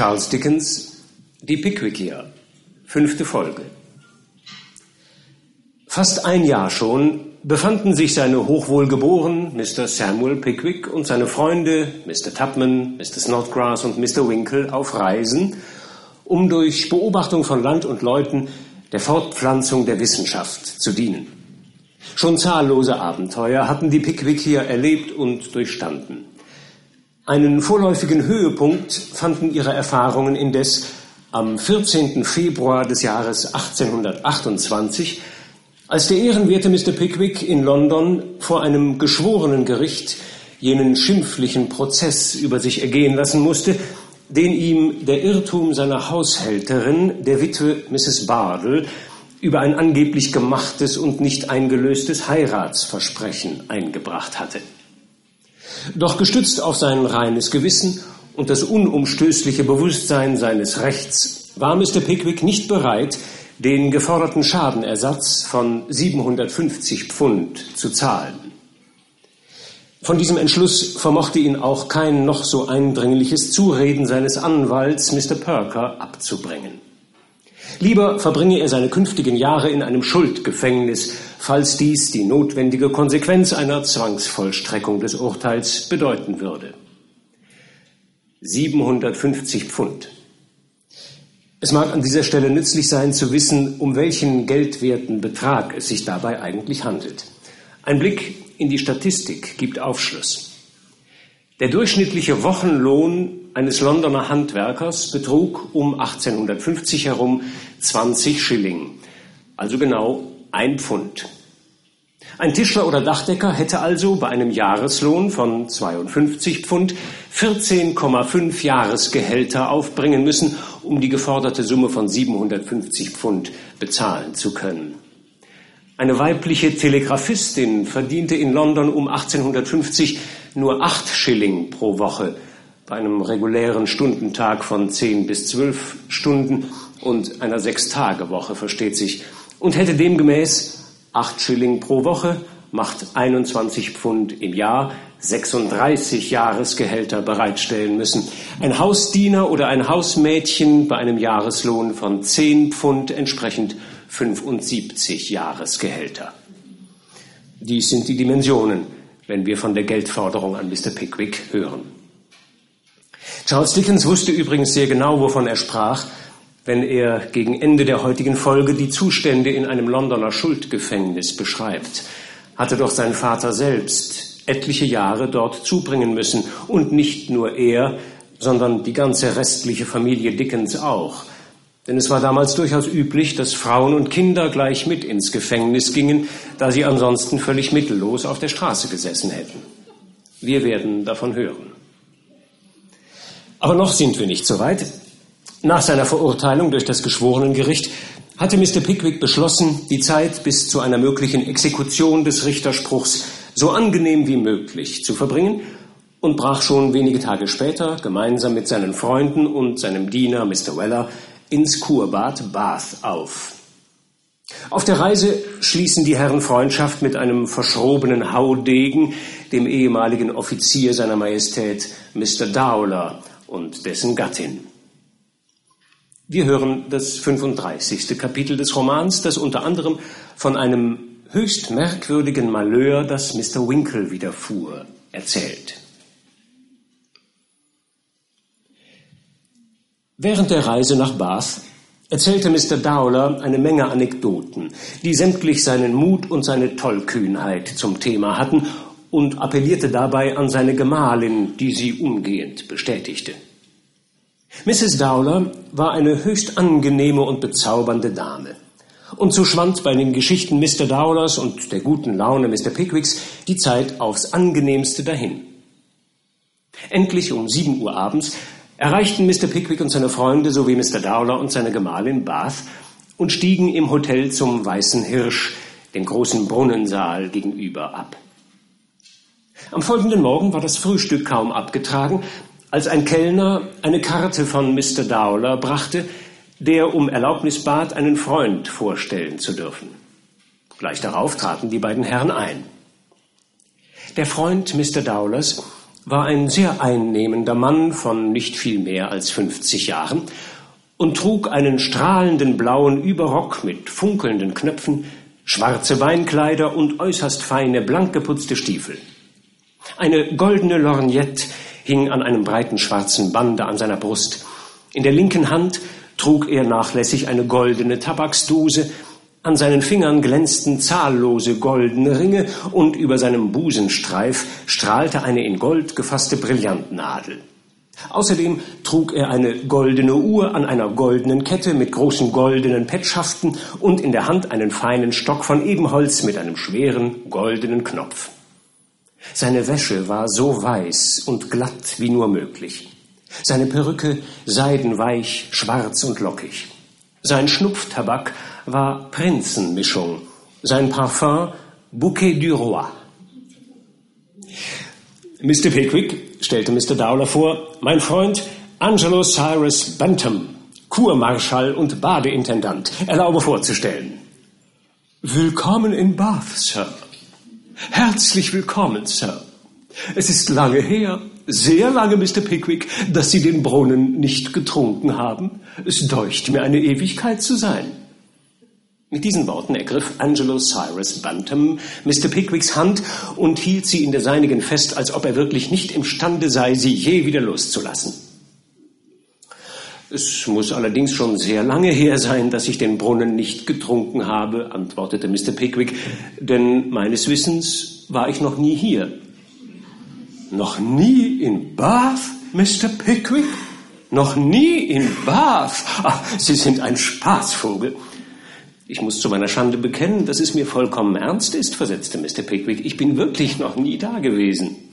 Charles Dickens Die Pickwickier, fünfte Folge. Fast ein Jahr schon befanden sich seine hochwohlgeboren Mr. Samuel Pickwick und seine Freunde Mr. Tubman, Mr. Snodgrass und Mr. Winkle auf Reisen, um durch Beobachtung von Land und Leuten der Fortpflanzung der Wissenschaft zu dienen. Schon zahllose Abenteuer hatten die Pickwickier erlebt und durchstanden. Einen vorläufigen Höhepunkt fanden ihre Erfahrungen indes am 14. Februar des Jahres 1828, als der ehrenwerte Mr. Pickwick in London vor einem geschworenen Gericht jenen schimpflichen Prozess über sich ergehen lassen musste, den ihm der Irrtum seiner Haushälterin, der Witwe Mrs. Bardell, über ein angeblich gemachtes und nicht eingelöstes Heiratsversprechen eingebracht hatte. Doch gestützt auf sein reines Gewissen und das unumstößliche Bewusstsein seines Rechts war Mr. Pickwick nicht bereit, den geforderten Schadenersatz von 750 Pfund zu zahlen. Von diesem Entschluss vermochte ihn auch kein noch so eindringliches Zureden seines Anwalts Mr. Perker abzubringen. Lieber verbringe er seine künftigen Jahre in einem Schuldgefängnis, falls dies die notwendige Konsequenz einer Zwangsvollstreckung des Urteils bedeuten würde. 750 Pfund. Es mag an dieser Stelle nützlich sein zu wissen, um welchen geldwerten Betrag es sich dabei eigentlich handelt. Ein Blick in die Statistik gibt Aufschluss. Der durchschnittliche Wochenlohn eines Londoner Handwerkers betrug um 1850 herum 20 Schilling, also genau ein Pfund. Ein Tischler oder Dachdecker hätte also bei einem Jahreslohn von 52 Pfund 14,5 Jahresgehälter aufbringen müssen, um die geforderte Summe von 750 Pfund bezahlen zu können. Eine weibliche Telegraphistin verdiente in London um 1850 nur acht Schilling pro Woche bei einem regulären Stundentag von zehn bis zwölf Stunden und einer Sechstagewoche, versteht sich, und hätte demgemäß acht Schilling pro Woche macht 21 Pfund im Jahr, 36 Jahresgehälter bereitstellen müssen. Ein Hausdiener oder ein Hausmädchen bei einem Jahreslohn von 10 Pfund entsprechend 75 Jahresgehälter. Dies sind die Dimensionen, wenn wir von der Geldforderung an Mr. Pickwick hören. Charles Dickens wusste übrigens sehr genau, wovon er sprach, wenn er gegen Ende der heutigen Folge die Zustände in einem Londoner Schuldgefängnis beschreibt. Hatte doch sein Vater selbst etliche Jahre dort zubringen müssen und nicht nur er, sondern die ganze restliche Familie Dickens auch. Denn es war damals durchaus üblich, dass Frauen und Kinder gleich mit ins Gefängnis gingen, da sie ansonsten völlig mittellos auf der Straße gesessen hätten. Wir werden davon hören. Aber noch sind wir nicht so weit. Nach seiner Verurteilung durch das Geschworenengericht hatte Mr. Pickwick beschlossen, die Zeit bis zu einer möglichen Exekution des Richterspruchs so angenehm wie möglich zu verbringen und brach schon wenige Tage später gemeinsam mit seinen Freunden und seinem Diener Mr. Weller ins Kurbad Bath auf. Auf der Reise schließen die Herren Freundschaft mit einem verschrobenen Haudegen, dem ehemaligen Offizier seiner Majestät Mr. Dowler und dessen Gattin. Wir hören das 35. Kapitel des Romans, das unter anderem von einem höchst merkwürdigen Malheur, das Mr. Winkle widerfuhr, erzählt. Während der Reise nach Bath erzählte Mr. Dowler eine Menge Anekdoten, die sämtlich seinen Mut und seine Tollkühnheit zum Thema hatten und appellierte dabei an seine Gemahlin, die sie umgehend bestätigte. Mrs. Dowler war eine höchst angenehme und bezaubernde Dame. Und so schwand bei den Geschichten Mr. Dowlers und der guten Laune Mr. Pickwicks die Zeit aufs angenehmste dahin. Endlich um sieben Uhr abends erreichten Mr. Pickwick und seine Freunde sowie Mr. Dowler und seine Gemahlin Bath und stiegen im Hotel zum Weißen Hirsch, dem großen Brunnensaal gegenüber, ab. Am folgenden Morgen war das Frühstück kaum abgetragen, als ein Kellner eine Karte von Mr. Dowler brachte, der um Erlaubnis bat, einen Freund vorstellen zu dürfen. Gleich darauf traten die beiden Herren ein. Der Freund Mr. Dowlers war ein sehr einnehmender Mann von nicht viel mehr als 50 Jahren und trug einen strahlenden blauen Überrock mit funkelnden Knöpfen, schwarze Beinkleider und äußerst feine, blank geputzte Stiefel. Eine goldene Lorgnette hing an einem breiten schwarzen Bande an seiner Brust. In der linken Hand trug er nachlässig eine goldene Tabaksdose, an seinen Fingern glänzten zahllose goldene Ringe und über seinem Busenstreif strahlte eine in Gold gefasste Brillantnadel. Außerdem trug er eine goldene Uhr an einer goldenen Kette mit großen goldenen Petschaften und in der Hand einen feinen Stock von Ebenholz mit einem schweren goldenen Knopf. Seine Wäsche war so weiß und glatt wie nur möglich. Seine Perücke seidenweich, schwarz und lockig. Sein Schnupftabak war Prinzenmischung, sein Parfum Bouquet du Roi. Mr. Pickwick, stellte Mr. Dowler vor, mein Freund Angelo Cyrus Bantam, Kurmarschall und Badeintendant, erlaube vorzustellen. Willkommen in Bath, Sir. Herzlich willkommen, Sir. Es ist lange her, sehr lange, Mr. Pickwick, dass Sie den Brunnen nicht getrunken haben. Es deucht mir eine Ewigkeit zu sein. Mit diesen Worten ergriff Angelo Cyrus Bantam Mr. Pickwicks Hand und hielt sie in der seinigen fest, als ob er wirklich nicht imstande sei, sie je wieder loszulassen. Es muss allerdings schon sehr lange her sein, dass ich den Brunnen nicht getrunken habe, antwortete Mr. Pickwick, denn meines Wissens war ich noch nie hier. Noch nie in Bath, Mr. Pickwick? Noch nie in Bath? Ach, Sie sind ein Spaßvogel. Ich muss zu meiner Schande bekennen, dass es mir vollkommen ernst ist, versetzte Mr. Pickwick. Ich bin wirklich noch nie da gewesen.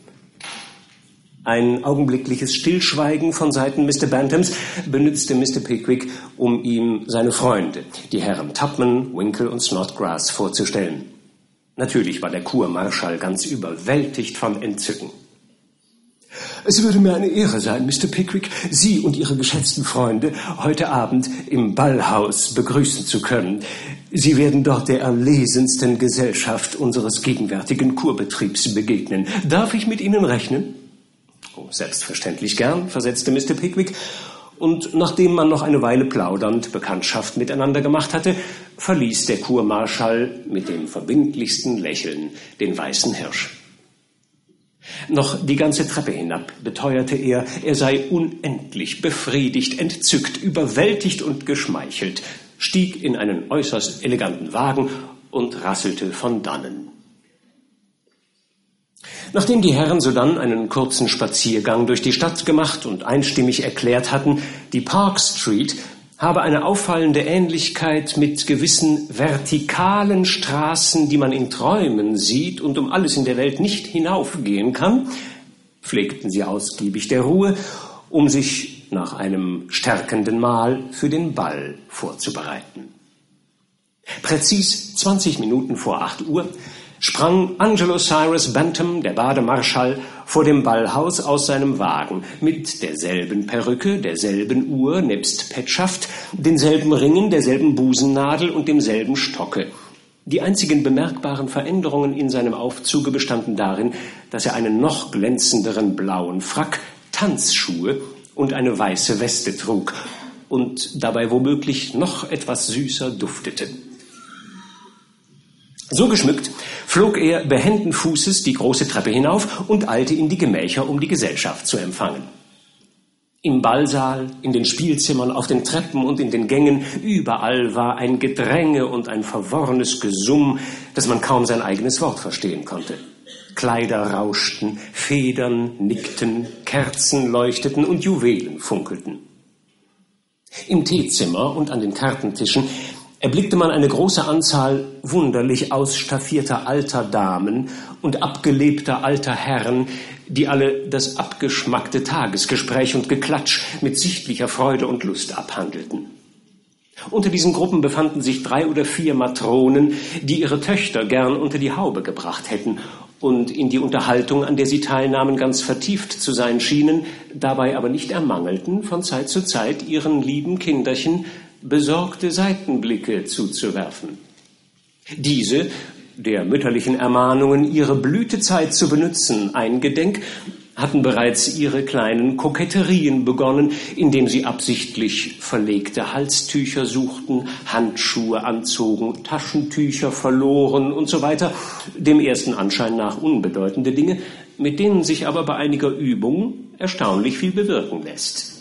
Ein augenblickliches Stillschweigen von Seiten Mr. Bantams benützte Mr. Pickwick, um ihm seine Freunde, die Herren Tupman, Winkle und Snodgrass, vorzustellen. Natürlich war der Kurmarschall ganz überwältigt von Entzücken. Es würde mir eine Ehre sein, Mr. Pickwick, Sie und Ihre geschätzten Freunde heute Abend im Ballhaus begrüßen zu können. Sie werden dort der erlesensten Gesellschaft unseres gegenwärtigen Kurbetriebs begegnen. Darf ich mit Ihnen rechnen? Oh, selbstverständlich gern, versetzte Mr. Pickwick. Und nachdem man noch eine Weile plaudernd Bekanntschaft miteinander gemacht hatte, verließ der Kurmarschall mit dem verbindlichsten Lächeln den weißen Hirsch. Noch die ganze Treppe hinab beteuerte er, er sei unendlich befriedigt, entzückt, überwältigt und geschmeichelt, stieg in einen äußerst eleganten Wagen und rasselte von dannen. Nachdem die Herren sodann einen kurzen Spaziergang durch die Stadt gemacht und einstimmig erklärt hatten, die Park Street habe eine auffallende Ähnlichkeit mit gewissen vertikalen Straßen, die man in Träumen sieht und um alles in der Welt nicht hinaufgehen kann, pflegten sie ausgiebig der Ruhe, um sich nach einem stärkenden Mahl für den Ball vorzubereiten. Präzis 20 Minuten vor 8 Uhr sprang Angelo Cyrus Bantam, der Bademarschall, vor dem Ballhaus aus seinem Wagen mit derselben Perücke, derselben Uhr nebst Petschaft, denselben Ringen, derselben Busennadel und demselben Stocke. Die einzigen bemerkbaren Veränderungen in seinem Aufzuge bestanden darin, dass er einen noch glänzenderen blauen Frack, Tanzschuhe und eine weiße Weste trug und dabei womöglich noch etwas süßer duftete. So geschmückt flog er behenden Fußes die große Treppe hinauf und eilte in die Gemächer, um die Gesellschaft zu empfangen. Im Ballsaal, in den Spielzimmern, auf den Treppen und in den Gängen, überall war ein Gedränge und ein verworrenes Gesumm, dass man kaum sein eigenes Wort verstehen konnte. Kleider rauschten, Federn nickten, Kerzen leuchteten und Juwelen funkelten. Im Teezimmer und an den Kartentischen erblickte man eine große Anzahl wunderlich ausstaffierter alter Damen und abgelebter alter Herren, die alle das abgeschmackte Tagesgespräch und Geklatsch mit sichtlicher Freude und Lust abhandelten. Unter diesen Gruppen befanden sich drei oder vier Matronen, die ihre Töchter gern unter die Haube gebracht hätten und in die Unterhaltung, an der sie teilnahmen, ganz vertieft zu sein schienen, dabei aber nicht ermangelten, von Zeit zu Zeit ihren lieben Kinderchen besorgte Seitenblicke zuzuwerfen. Diese, der mütterlichen Ermahnungen, ihre Blütezeit zu benutzen, eingedenk, hatten bereits ihre kleinen Koketterien begonnen, indem sie absichtlich verlegte Halstücher suchten, Handschuhe anzogen, Taschentücher verloren und so weiter, dem ersten Anschein nach unbedeutende Dinge, mit denen sich aber bei einiger Übung erstaunlich viel bewirken lässt.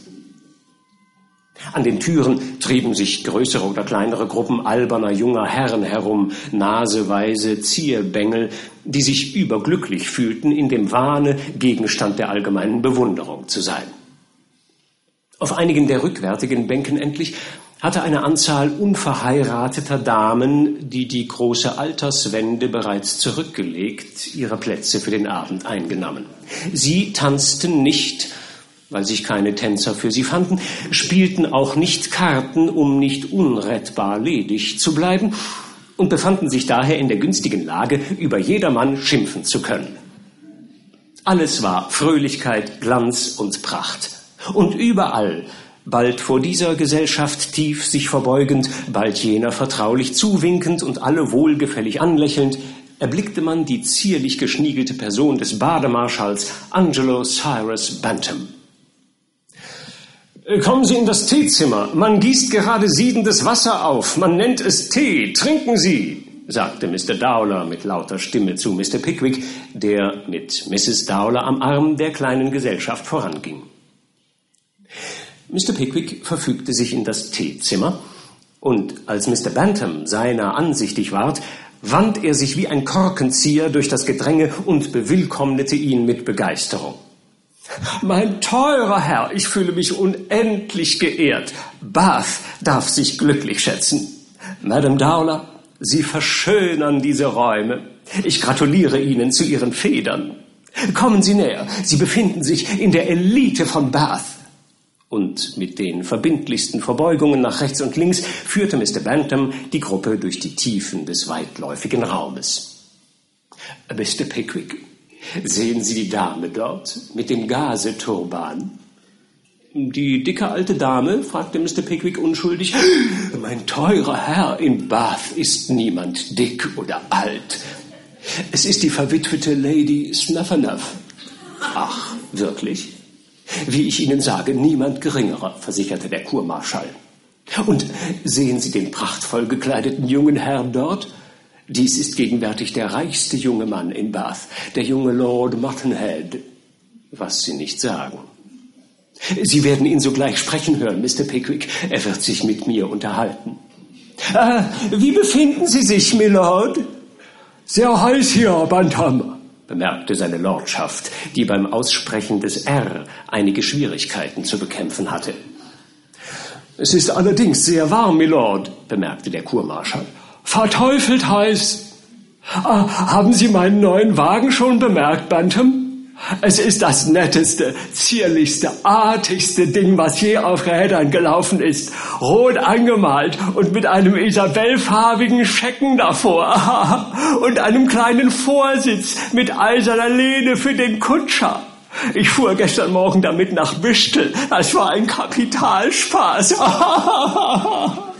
An den Türen trieben sich größere oder kleinere Gruppen alberner junger Herren herum, naseweise Zierbengel, die sich überglücklich fühlten, in dem Wahne Gegenstand der allgemeinen Bewunderung zu sein. Auf einigen der rückwärtigen Bänken endlich hatte eine Anzahl unverheirateter Damen, die die große Alterswende bereits zurückgelegt, ihre Plätze für den Abend eingenommen. Sie tanzten nicht, weil sich keine Tänzer für sie fanden, spielten auch nicht Karten, um nicht unrettbar ledig zu bleiben, und befanden sich daher in der günstigen Lage, über jedermann schimpfen zu können. Alles war Fröhlichkeit, Glanz und Pracht. Und überall, bald vor dieser Gesellschaft tief sich verbeugend, bald jener vertraulich zuwinkend und alle wohlgefällig anlächelnd, erblickte man die zierlich geschniegelte Person des Bademarschalls Angelo Cyrus Bantam. Äh, kommen Sie in das Teezimmer. Man gießt gerade siedendes Wasser auf. Man nennt es Tee. Trinken Sie, sagte Mr. Dowler mit lauter Stimme zu Mr. Pickwick, der mit Mrs. Dowler am Arm der kleinen Gesellschaft voranging. Mr. Pickwick verfügte sich in das Teezimmer, und als Mr. Bantam seiner ansichtig ward, wand er sich wie ein Korkenzieher durch das Gedränge und bewillkommnete ihn mit Begeisterung. Mein teurer Herr, ich fühle mich unendlich geehrt. Bath darf sich glücklich schätzen. Madame Dowler, Sie verschönern diese Räume. Ich gratuliere Ihnen zu Ihren Federn. Kommen Sie näher. Sie befinden sich in der Elite von Bath. Und mit den verbindlichsten Verbeugungen nach rechts und links führte Mr. Bantam die Gruppe durch die Tiefen des weitläufigen Raumes. Mr. Pickwick, Sehen Sie die Dame dort mit dem Gaseturban? Die dicke alte Dame? fragte Mr. Pickwick unschuldig. Mein teurer Herr, in Bath ist niemand dick oder alt. Es ist die verwitwete Lady Snuffernuff. Ach, wirklich? Wie ich Ihnen sage, niemand geringerer, versicherte der Kurmarschall. Und sehen Sie den prachtvoll gekleideten jungen Herrn dort? Dies ist gegenwärtig der reichste junge Mann in Bath, der junge Lord Muttonhead. Was Sie nicht sagen. Sie werden ihn sogleich sprechen hören, Mr. Pickwick. Er wird sich mit mir unterhalten. Ah, wie befinden Sie sich, Milord? Sehr heiß hier, Bantam, bemerkte seine Lordschaft, die beim Aussprechen des R einige Schwierigkeiten zu bekämpfen hatte. Es ist allerdings sehr warm, Milord, bemerkte der Kurmarschall verteufelt heiß. Ah, haben Sie meinen neuen Wagen schon bemerkt, Bantam? Es ist das netteste, zierlichste, artigste Ding, was je auf Rädern gelaufen ist. Rot angemalt und mit einem isabellfarbigen Schecken davor. und einem kleinen Vorsitz mit eiserner Lehne für den Kutscher. Ich fuhr gestern Morgen damit nach Büstel. Das war ein Kapitalspaß.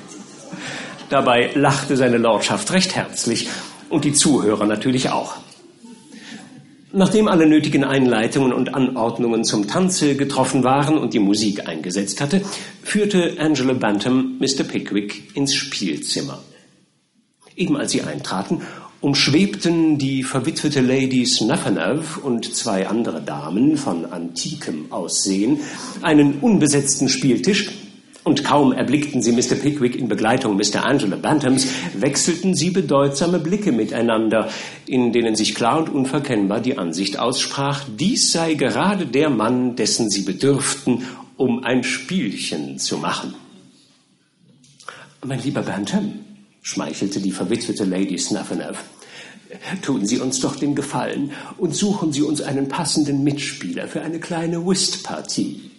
Dabei lachte seine Lordschaft recht herzlich und die Zuhörer natürlich auch. Nachdem alle nötigen Einleitungen und Anordnungen zum Tanze getroffen waren und die Musik eingesetzt hatte, führte Angela Bantam Mr. Pickwick ins Spielzimmer. Eben als sie eintraten, umschwebten die verwitwete Lady Snuffernuff und zwei andere Damen von antikem Aussehen einen unbesetzten Spieltisch und kaum erblickten sie Mr. Pickwick in Begleitung Mr. Angela Bantams, wechselten sie bedeutsame Blicke miteinander, in denen sich klar und unverkennbar die Ansicht aussprach, dies sei gerade der Mann, dessen sie bedürften, um ein Spielchen zu machen. Mein lieber Bantam, schmeichelte die verwitwete Lady Snuffernuff, tun Sie uns doch den Gefallen und suchen Sie uns einen passenden Mitspieler für eine kleine Whistpartie.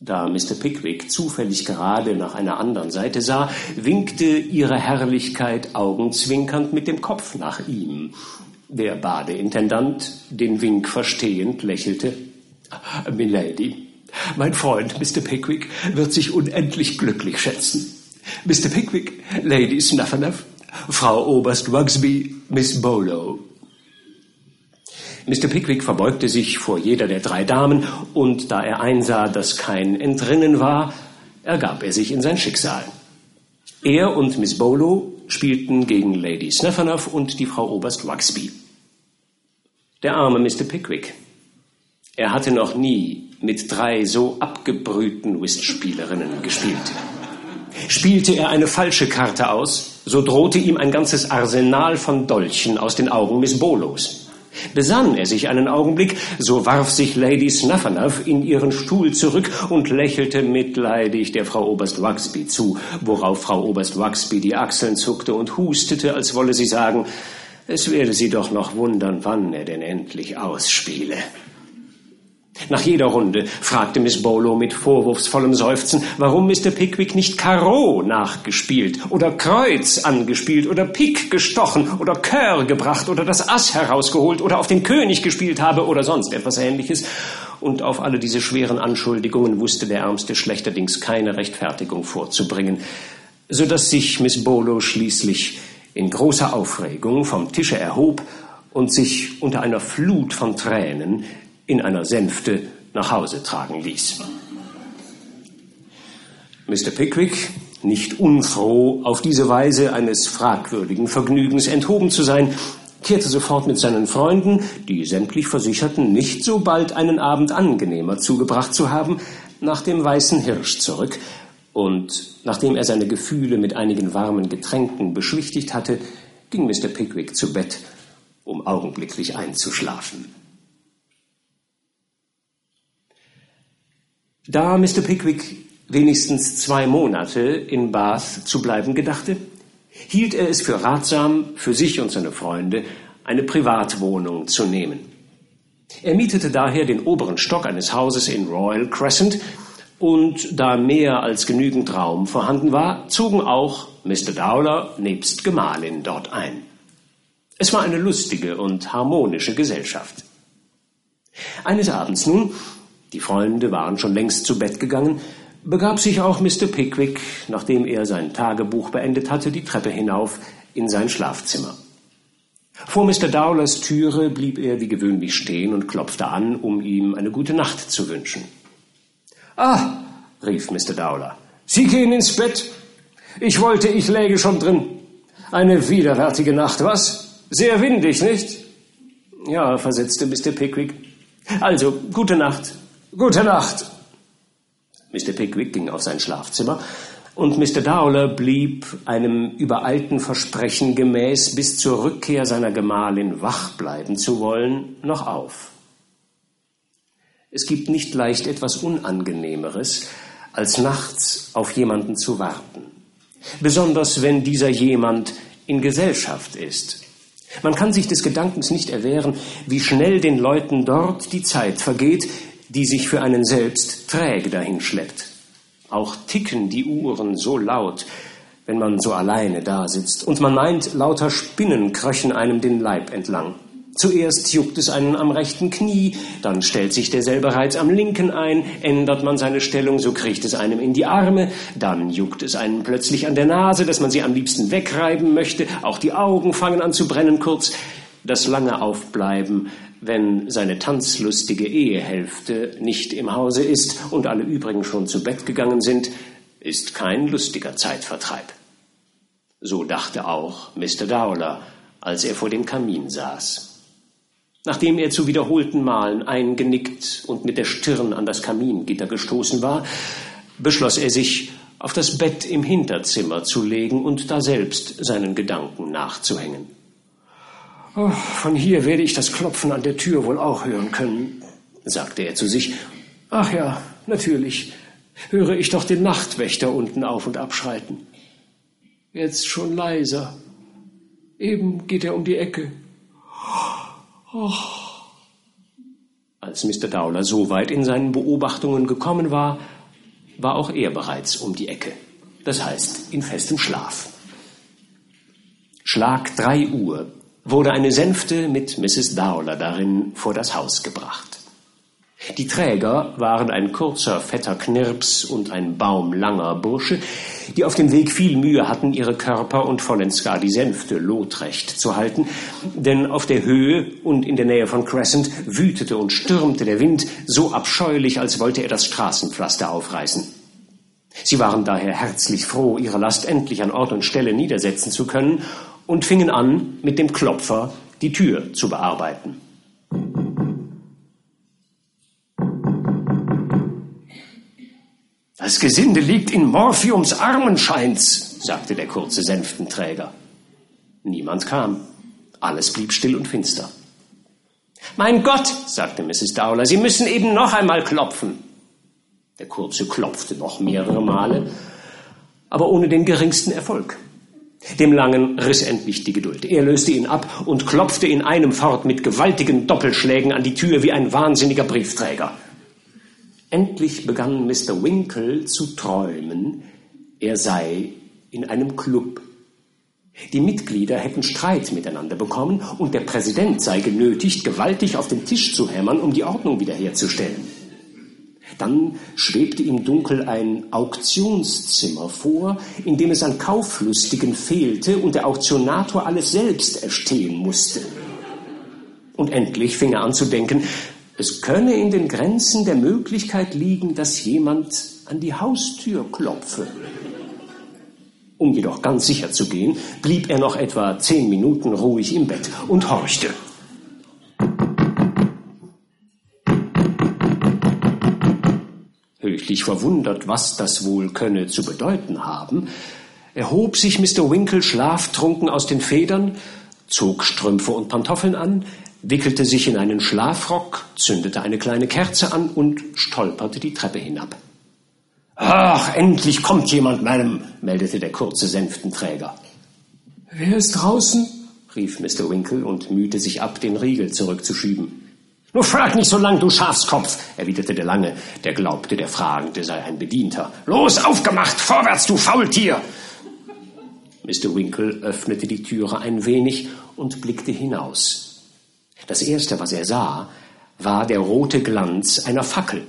Da Mr. Pickwick zufällig gerade nach einer anderen Seite sah, winkte ihre Herrlichkeit augenzwinkernd mit dem Kopf nach ihm. Der Badeintendant, den Wink verstehend, lächelte. Milady, mein Freund Mr. Pickwick wird sich unendlich glücklich schätzen. Mr. Pickwick, Lady Snuffernuff, Frau Oberst Wugsby, Miss Bolo. Mr. Pickwick verbeugte sich vor jeder der drei Damen, und da er einsah, dass kein Entrinnen war, ergab er sich in sein Schicksal. Er und Miss Bolo spielten gegen Lady Sneffernuff und die Frau Oberst Wuxby. Der arme Mr. Pickwick. Er hatte noch nie mit drei so abgebrühten Whistspielerinnen gespielt. Spielte er eine falsche Karte aus, so drohte ihm ein ganzes Arsenal von Dolchen aus den Augen Miss Bolos. Besann er sich einen Augenblick, so warf sich Lady Snuffernuff in ihren Stuhl zurück und lächelte mitleidig der Frau Oberst Wuxby zu, worauf Frau Oberst Wuxby die Achseln zuckte und hustete, als wolle sie sagen, es werde sie doch noch wundern, wann er denn endlich ausspiele. Nach jeder Runde fragte Miss Bolo mit vorwurfsvollem Seufzen, warum Mr. Pickwick nicht Karo nachgespielt oder Kreuz angespielt oder Pik gestochen oder Cœur gebracht oder das Ass herausgeholt oder auf den König gespielt habe oder sonst etwas ähnliches. Und auf alle diese schweren Anschuldigungen wusste der Ärmste schlechterdings keine Rechtfertigung vorzubringen, so dass sich Miss Bolo schließlich in großer Aufregung vom Tische erhob und sich unter einer Flut von Tränen in einer Sänfte nach Hause tragen ließ. Mr. Pickwick, nicht unfroh, auf diese Weise eines fragwürdigen Vergnügens enthoben zu sein, kehrte sofort mit seinen Freunden, die sämtlich versicherten, nicht so bald einen Abend angenehmer zugebracht zu haben, nach dem Weißen Hirsch zurück, und nachdem er seine Gefühle mit einigen warmen Getränken beschwichtigt hatte, ging Mr. Pickwick zu Bett, um augenblicklich einzuschlafen. Da Mr. Pickwick wenigstens zwei Monate in Bath zu bleiben gedachte, hielt er es für ratsam, für sich und seine Freunde eine Privatwohnung zu nehmen. Er mietete daher den oberen Stock eines Hauses in Royal Crescent, und da mehr als genügend Raum vorhanden war, zogen auch Mr. Dowler nebst Gemahlin dort ein. Es war eine lustige und harmonische Gesellschaft. Eines Abends nun die Freunde waren schon längst zu Bett gegangen, begab sich auch Mr. Pickwick, nachdem er sein Tagebuch beendet hatte, die Treppe hinauf in sein Schlafzimmer. Vor Mr. Dowlers Türe blieb er wie gewöhnlich stehen und klopfte an, um ihm eine gute Nacht zu wünschen. Ah, rief Mr. Dowler, Sie gehen ins Bett. Ich wollte, ich läge schon drin. Eine widerwärtige Nacht, was? Sehr windig, nicht? Ja, versetzte Mr. Pickwick. Also, gute Nacht. Gute Nacht. Mr. Pickwick ging auf sein Schlafzimmer und Mr. Dowler blieb einem übereilten Versprechen gemäß, bis zur Rückkehr seiner Gemahlin wach bleiben zu wollen, noch auf. Es gibt nicht leicht etwas Unangenehmeres, als nachts auf jemanden zu warten, besonders wenn dieser jemand in Gesellschaft ist. Man kann sich des Gedankens nicht erwehren, wie schnell den Leuten dort die Zeit vergeht, die sich für einen selbst träge dahinschleppt. Auch ticken die Uhren so laut, wenn man so alleine da sitzt, und man meint, lauter Spinnen kröchen einem den Leib entlang. Zuerst juckt es einen am rechten Knie, dann stellt sich derselbe Reiz am linken ein, ändert man seine Stellung, so kriecht es einem in die Arme, dann juckt es einen plötzlich an der Nase, dass man sie am liebsten wegreiben möchte, auch die Augen fangen an zu brennen, kurz. Das lange Aufbleiben wenn seine tanzlustige Ehehälfte nicht im Hause ist und alle übrigen schon zu Bett gegangen sind, ist kein lustiger Zeitvertreib. So dachte auch Mr. Dowler, als er vor dem Kamin saß. Nachdem er zu wiederholten Malen eingenickt und mit der Stirn an das Kamingitter gestoßen war, beschloss er sich, auf das Bett im Hinterzimmer zu legen und da selbst seinen Gedanken nachzuhängen. Oh, von hier werde ich das Klopfen an der Tür wohl auch hören können, sagte er zu sich. Ach ja, natürlich, höre ich doch den Nachtwächter unten auf und abschreiten. Jetzt schon leiser. Eben geht er um die Ecke. Oh. Als Mr. Dowler so weit in seinen Beobachtungen gekommen war, war auch er bereits um die Ecke. Das heißt, in festem Schlaf. Schlag drei Uhr wurde eine Sänfte mit Mrs. Dowler darin vor das Haus gebracht. Die Träger waren ein kurzer, fetter Knirps und ein baumlanger Bursche, die auf dem Weg viel Mühe hatten, ihre Körper und vollends gar die Sänfte lotrecht zu halten, denn auf der Höhe und in der Nähe von Crescent wütete und stürmte der Wind so abscheulich, als wollte er das Straßenpflaster aufreißen. Sie waren daher herzlich froh, ihre Last endlich an Ort und Stelle niedersetzen zu können und fingen an, mit dem Klopfer die Tür zu bearbeiten. Das Gesinde liegt in Morphiums Armen, scheint's, sagte der kurze Sänftenträger. Niemand kam. Alles blieb still und finster. Mein Gott, sagte Mrs. Dowler, Sie müssen eben noch einmal klopfen. Der Kurze klopfte noch mehrere Male, aber ohne den geringsten Erfolg. Dem Langen riss endlich die Geduld. Er löste ihn ab und klopfte in einem fort mit gewaltigen Doppelschlägen an die Tür wie ein wahnsinniger Briefträger. Endlich begann Mr. Winkle zu träumen, er sei in einem Club. Die Mitglieder hätten Streit miteinander bekommen und der Präsident sei genötigt, gewaltig auf den Tisch zu hämmern, um die Ordnung wiederherzustellen. Dann schwebte ihm dunkel ein Auktionszimmer vor, in dem es an Kauflustigen fehlte und der Auktionator alles selbst erstehen musste. Und endlich fing er an zu denken, es könne in den Grenzen der Möglichkeit liegen, dass jemand an die Haustür klopfe. Um jedoch ganz sicher zu gehen, blieb er noch etwa zehn Minuten ruhig im Bett und horchte. Höchlich verwundert, was das wohl könne zu bedeuten haben, erhob sich Mr. Winkle schlaftrunken aus den Federn, zog Strümpfe und Pantoffeln an, wickelte sich in einen Schlafrock, zündete eine kleine Kerze an und stolperte die Treppe hinab. Ach, endlich kommt jemand, Madame, meldete der kurze Sänftenträger. Wer ist draußen? rief Mr. Winkle und mühte sich ab, den Riegel zurückzuschieben. Nur frag nicht so lang, du Schafskopf, erwiderte der Lange, der glaubte, der Fragende sei ein Bedienter. Los, aufgemacht, vorwärts, du Faultier! Mr. Winkle öffnete die Türe ein wenig und blickte hinaus. Das Erste, was er sah, war der rote Glanz einer Fackel.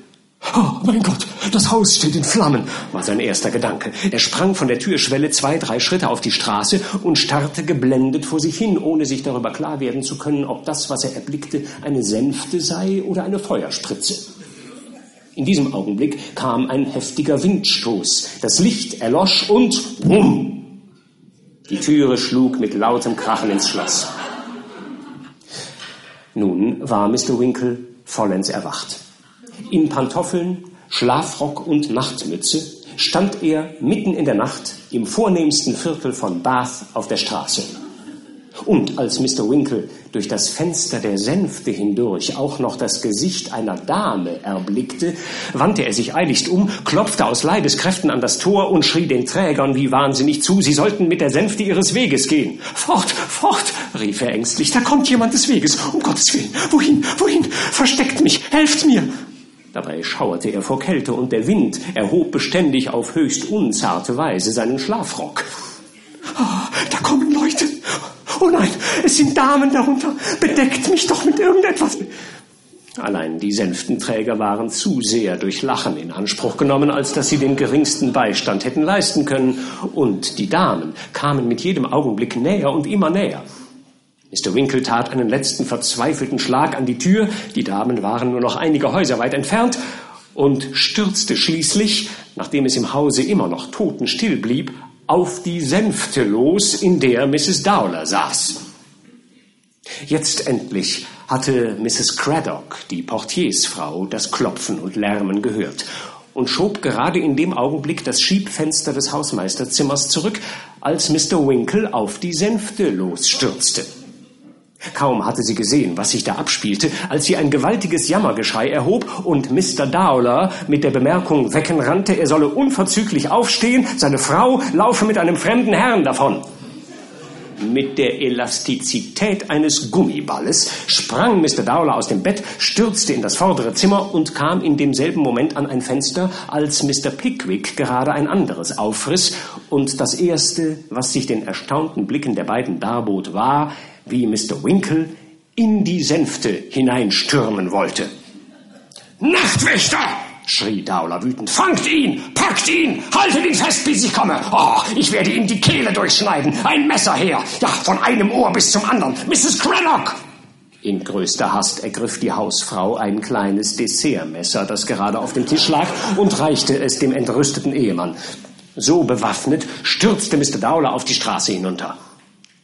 Oh, mein Gott, das Haus steht in Flammen, war sein erster Gedanke. Er sprang von der Türschwelle zwei, drei Schritte auf die Straße und starrte geblendet vor sich hin, ohne sich darüber klar werden zu können, ob das, was er erblickte, eine Sänfte sei oder eine Feuerspritze. In diesem Augenblick kam ein heftiger Windstoß. Das Licht erlosch und bumm! Die Türe schlug mit lautem Krachen ins Schloss. Nun war Mr. Winkle vollends erwacht. In Pantoffeln, Schlafrock und Nachtmütze stand er mitten in der Nacht im vornehmsten Viertel von Bath auf der Straße. Und als Mr. Winkle durch das Fenster der Sänfte hindurch auch noch das Gesicht einer Dame erblickte, wandte er sich eiligst um, klopfte aus Leibeskräften an das Tor und schrie den Trägern wie wahnsinnig zu, sie sollten mit der Sänfte ihres Weges gehen. Fort, fort, rief er ängstlich, da kommt jemand des Weges, um Gottes Willen, wohin, wohin, versteckt mich, helft mir. Dabei schauerte er vor Kälte und der Wind erhob beständig auf höchst unzarte Weise seinen Schlafrock. Oh, da kommen Leute. Oh nein, es sind Damen darunter. Bedeckt mich doch mit irgendetwas. Allein die Sänftenträger waren zu sehr durch Lachen in Anspruch genommen, als dass sie den geringsten Beistand hätten leisten können. Und die Damen kamen mit jedem Augenblick näher und immer näher. Mr. Winkle tat einen letzten verzweifelten Schlag an die Tür, die Damen waren nur noch einige Häuser weit entfernt, und stürzte schließlich, nachdem es im Hause immer noch totenstill blieb, auf die Sänfte los, in der Mrs. Dowler saß. Jetzt endlich hatte Mrs. Craddock, die Portiersfrau, das Klopfen und Lärmen gehört und schob gerade in dem Augenblick das Schiebfenster des Hausmeisterzimmers zurück, als Mr. Winkle auf die Sänfte losstürzte. Kaum hatte sie gesehen, was sich da abspielte, als sie ein gewaltiges Jammergeschrei erhob und Mr. Dowler mit der Bemerkung wecken rannte, er solle unverzüglich aufstehen, seine Frau laufe mit einem fremden Herrn davon. Mit der Elastizität eines Gummiballes sprang Mr. Dowler aus dem Bett, stürzte in das vordere Zimmer und kam in demselben Moment an ein Fenster, als Mr. Pickwick gerade ein anderes aufriss, und das erste, was sich den erstaunten Blicken der beiden darbot, war, wie Mr. Winkle in die Sänfte hineinstürmen wollte. Nachtwächter! schrie Dowler wütend. Fangt ihn! Packt ihn! Haltet ihn fest, bis ich komme! Oh, ich werde ihm die Kehle durchschneiden! Ein Messer her! Ja, von einem Ohr bis zum anderen! Mrs. Cranlock! In größter Hast ergriff die Hausfrau ein kleines Dessertmesser, das gerade auf dem Tisch lag, und reichte es dem entrüsteten Ehemann. So bewaffnet stürzte Mr. Dowler auf die Straße hinunter.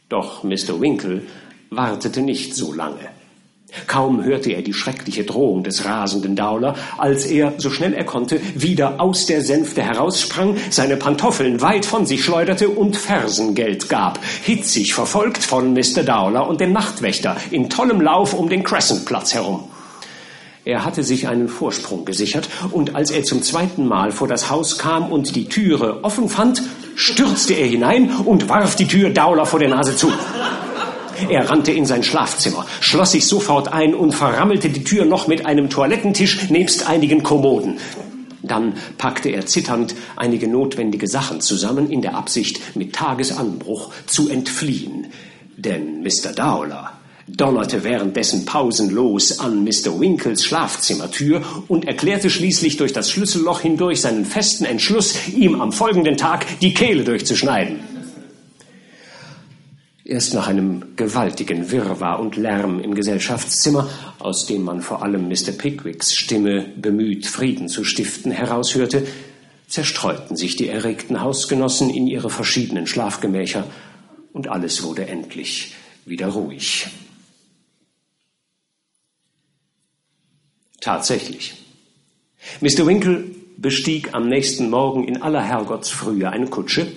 Doch Mr. Winkle wartete nicht so lange. Kaum hörte er die schreckliche Drohung des rasenden Dauler, als er, so schnell er konnte, wieder aus der Sänfte heraussprang, seine Pantoffeln weit von sich schleuderte und Fersengeld gab, hitzig verfolgt von Mr. Dowler und dem Nachtwächter in tollem Lauf um den Crescentplatz herum. Er hatte sich einen Vorsprung gesichert, und als er zum zweiten Mal vor das Haus kam und die Türe offen fand, stürzte er hinein und warf die Tür Dowler vor der Nase zu. Er rannte in sein Schlafzimmer, schloss sich sofort ein und verrammelte die Tür noch mit einem Toilettentisch nebst einigen Kommoden. Dann packte er zitternd einige notwendige Sachen zusammen in der Absicht, mit Tagesanbruch zu entfliehen. Denn Mr. Dowler donnerte währenddessen pausenlos an Mr. Winkles Schlafzimmertür und erklärte schließlich durch das Schlüsselloch hindurch seinen festen Entschluss, ihm am folgenden Tag die Kehle durchzuschneiden. Erst nach einem gewaltigen Wirrwarr und Lärm im Gesellschaftszimmer, aus dem man vor allem Mr. Pickwicks Stimme bemüht, Frieden zu stiften, heraushörte, zerstreuten sich die erregten Hausgenossen in ihre verschiedenen Schlafgemächer und alles wurde endlich wieder ruhig. Tatsächlich. Mr. Winkle bestieg am nächsten Morgen in aller Herrgottsfrühe eine Kutsche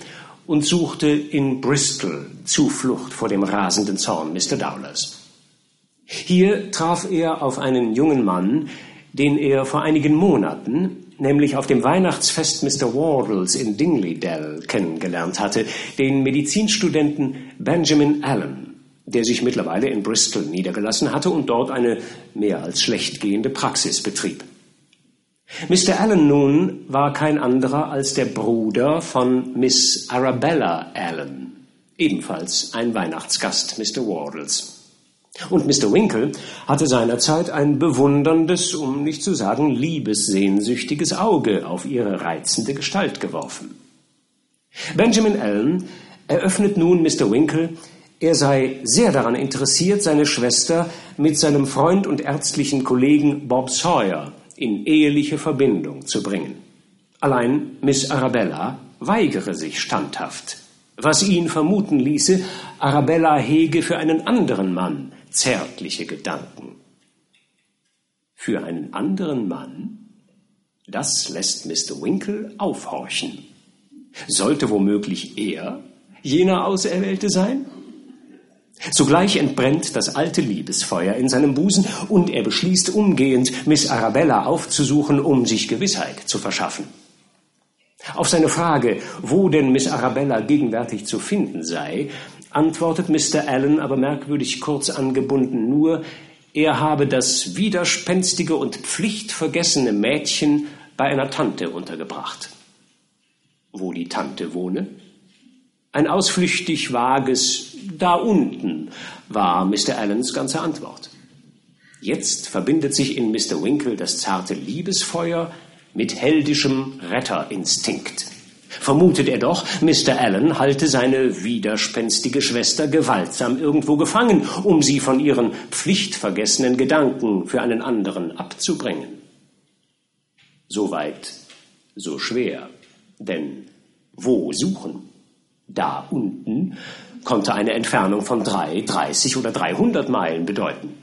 und suchte in Bristol Zuflucht vor dem rasenden Zorn Mr. Dowlers. Hier traf er auf einen jungen Mann, den er vor einigen Monaten, nämlich auf dem Weihnachtsfest Mr. Wardles in Dingley kennengelernt hatte, den Medizinstudenten Benjamin Allen, der sich mittlerweile in Bristol niedergelassen hatte und dort eine mehr als schlecht gehende Praxis betrieb. Mr. Allen nun war kein anderer als der Bruder von Miss Arabella Allen, ebenfalls ein Weihnachtsgast Mr. Wardles. Und Mr. Winkle hatte seinerzeit ein bewunderndes, um nicht zu sagen liebessehnsüchtiges Auge auf ihre reizende Gestalt geworfen. Benjamin Allen eröffnet nun Mr. Winkle, er sei sehr daran interessiert, seine Schwester mit seinem Freund und ärztlichen Kollegen Bob Sawyer in eheliche Verbindung zu bringen. Allein Miss Arabella weigere sich standhaft, was ihn vermuten ließe, Arabella hege für einen anderen Mann zärtliche Gedanken. Für einen anderen Mann? Das lässt Mr. Winkle aufhorchen. Sollte womöglich er jener Auserwählte sein? Sogleich entbrennt das alte Liebesfeuer in seinem Busen und er beschließt umgehend, Miss Arabella aufzusuchen, um sich Gewissheit zu verschaffen. Auf seine Frage, wo denn Miss Arabella gegenwärtig zu finden sei, antwortet Mr. Allen aber merkwürdig kurz angebunden nur, er habe das widerspenstige und pflichtvergessene Mädchen bei einer Tante untergebracht. Wo die Tante wohne? Ein ausflüchtig vages Da unten war Mr. Allens ganze Antwort. Jetzt verbindet sich in Mr. Winkle das zarte Liebesfeuer mit heldischem Retterinstinkt. Vermutet er doch, Mr. Allen halte seine widerspenstige Schwester gewaltsam irgendwo gefangen, um sie von ihren pflichtvergessenen Gedanken für einen anderen abzubringen. So weit, so schwer. Denn wo suchen? Da unten konnte eine Entfernung von drei, dreißig oder dreihundert Meilen bedeuten.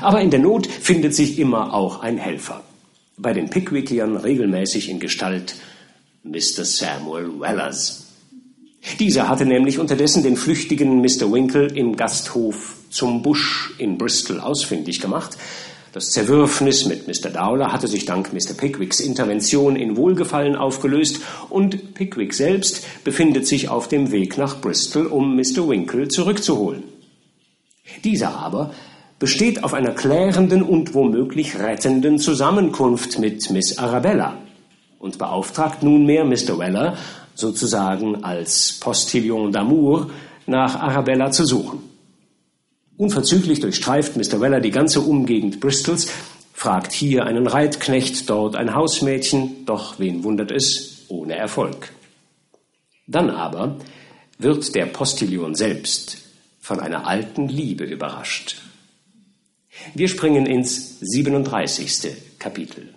Aber in der Not findet sich immer auch ein Helfer. Bei den Pickwickiern regelmäßig in Gestalt Mr. Samuel Wellers. Dieser hatte nämlich unterdessen den flüchtigen Mr. Winkle im Gasthof zum Busch in Bristol ausfindig gemacht, das Zerwürfnis mit Mr. Dowler hatte sich dank Mr. Pickwicks Intervention in Wohlgefallen aufgelöst und Pickwick selbst befindet sich auf dem Weg nach Bristol, um Mr. Winkle zurückzuholen. Dieser aber besteht auf einer klärenden und womöglich rettenden Zusammenkunft mit Miss Arabella und beauftragt nunmehr Mr. Weller, sozusagen als Postillon d'amour, nach Arabella zu suchen. Unverzüglich durchstreift Mr. Weller die ganze Umgegend Bristols, fragt hier einen Reitknecht, dort ein Hausmädchen, doch wen wundert es, ohne Erfolg. Dann aber wird der Postillion selbst von einer alten Liebe überrascht. Wir springen ins 37. Kapitel.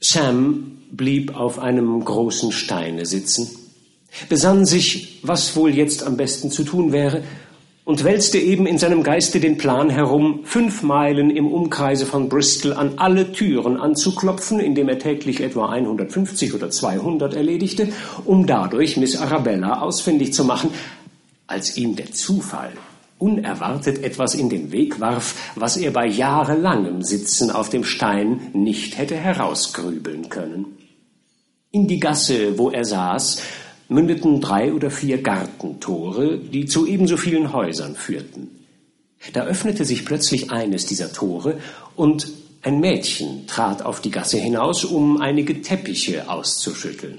Sam blieb auf einem großen Steine sitzen, besann sich, was wohl jetzt am besten zu tun wäre, und wälzte eben in seinem Geiste den Plan herum, fünf Meilen im Umkreise von Bristol an alle Türen anzuklopfen, indem er täglich etwa 150 oder 200 erledigte, um dadurch Miss Arabella ausfindig zu machen, als ihm der Zufall unerwartet etwas in den Weg warf, was er bei jahrelangem Sitzen auf dem Stein nicht hätte herausgrübeln können. In die Gasse, wo er saß, mündeten drei oder vier Gartentore, die zu ebenso vielen Häusern führten. Da öffnete sich plötzlich eines dieser Tore und ein Mädchen trat auf die Gasse hinaus, um einige Teppiche auszuschütteln.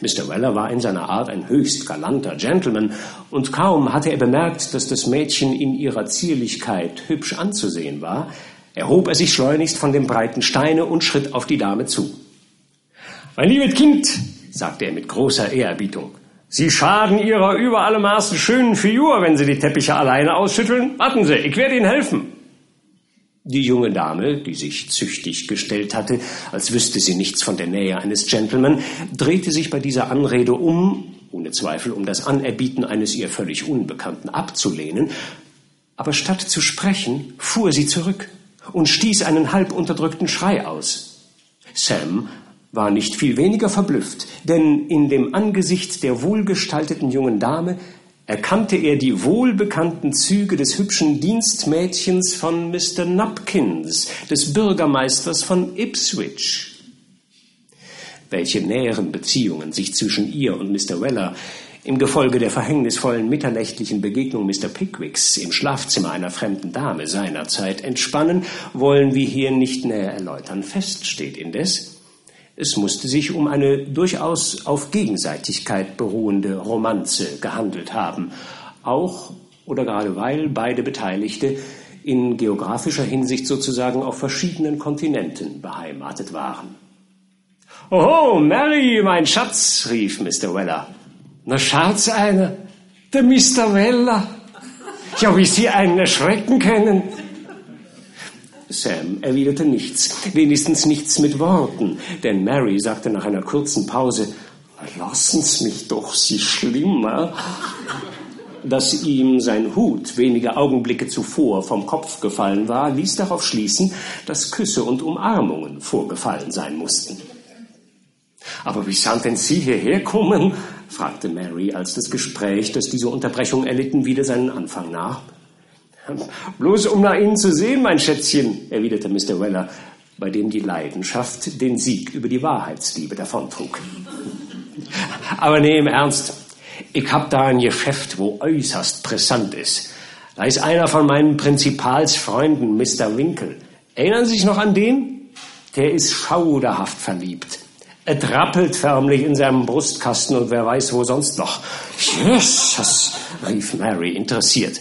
Mr. Weller war in seiner Art ein höchst galanter Gentleman, und kaum hatte er bemerkt, dass das Mädchen in ihrer Zierlichkeit hübsch anzusehen war, erhob er sich schleunigst von dem breiten Steine und schritt auf die Dame zu. Mein liebes Kind, sagte er mit großer Ehrerbietung. Sie schaden Ihrer über alle Maßen schönen Figur, wenn Sie die Teppiche alleine ausschütteln. Warten Sie, ich werde Ihnen helfen. Die junge Dame, die sich züchtig gestellt hatte, als wüsste sie nichts von der Nähe eines Gentleman, drehte sich bei dieser Anrede um, ohne Zweifel um das Anerbieten eines ihr völlig Unbekannten abzulehnen, aber statt zu sprechen, fuhr sie zurück und stieß einen halb unterdrückten Schrei aus. Sam war nicht viel weniger verblüfft, denn in dem Angesicht der wohlgestalteten jungen Dame erkannte er die wohlbekannten Züge des hübschen Dienstmädchens von Mr. Nupkins, des Bürgermeisters von Ipswich. Welche näheren Beziehungen sich zwischen ihr und Mr. Weller im Gefolge der verhängnisvollen mitternächtlichen Begegnung Mr. Pickwicks im Schlafzimmer einer fremden Dame seinerzeit entspannen, wollen wir hier nicht näher erläutern. Fest steht indes, es musste sich um eine durchaus auf Gegenseitigkeit beruhende Romanze gehandelt haben, auch oder gerade weil beide Beteiligte in geografischer Hinsicht sozusagen auf verschiedenen Kontinenten beheimatet waren. Oh, Mary, mein Schatz, rief Mr. Weller. Na, schaut's einer, der Mr. Weller. Ja, wie Sie einen erschrecken können. Sam erwiderte nichts, wenigstens nichts mit Worten, denn Mary sagte nach einer kurzen Pause, Lassen's mich doch, Sie schlimmer. Dass ihm sein Hut wenige Augenblicke zuvor vom Kopf gefallen war, ließ darauf schließen, dass Küsse und Umarmungen vorgefallen sein mussten. Aber wie sollen denn Sie hierher kommen? fragte Mary, als das Gespräch, das diese Unterbrechung erlitten, wieder seinen Anfang nahm. Bloß um nach Ihnen zu sehen, mein Schätzchen, erwiderte Mr. Weller, bei dem die Leidenschaft den Sieg über die Wahrheitsliebe davontrug. Aber nee, im Ernst, ich hab da ein Geschäft, wo äußerst brisant ist. Da ist einer von meinen Prinzipalsfreunden, Mr. Winkel. Erinnern Sie sich noch an den? Der ist schauderhaft verliebt. Er trappelt förmlich in seinem Brustkasten und wer weiß wo sonst noch. Jesus, rief Mary interessiert.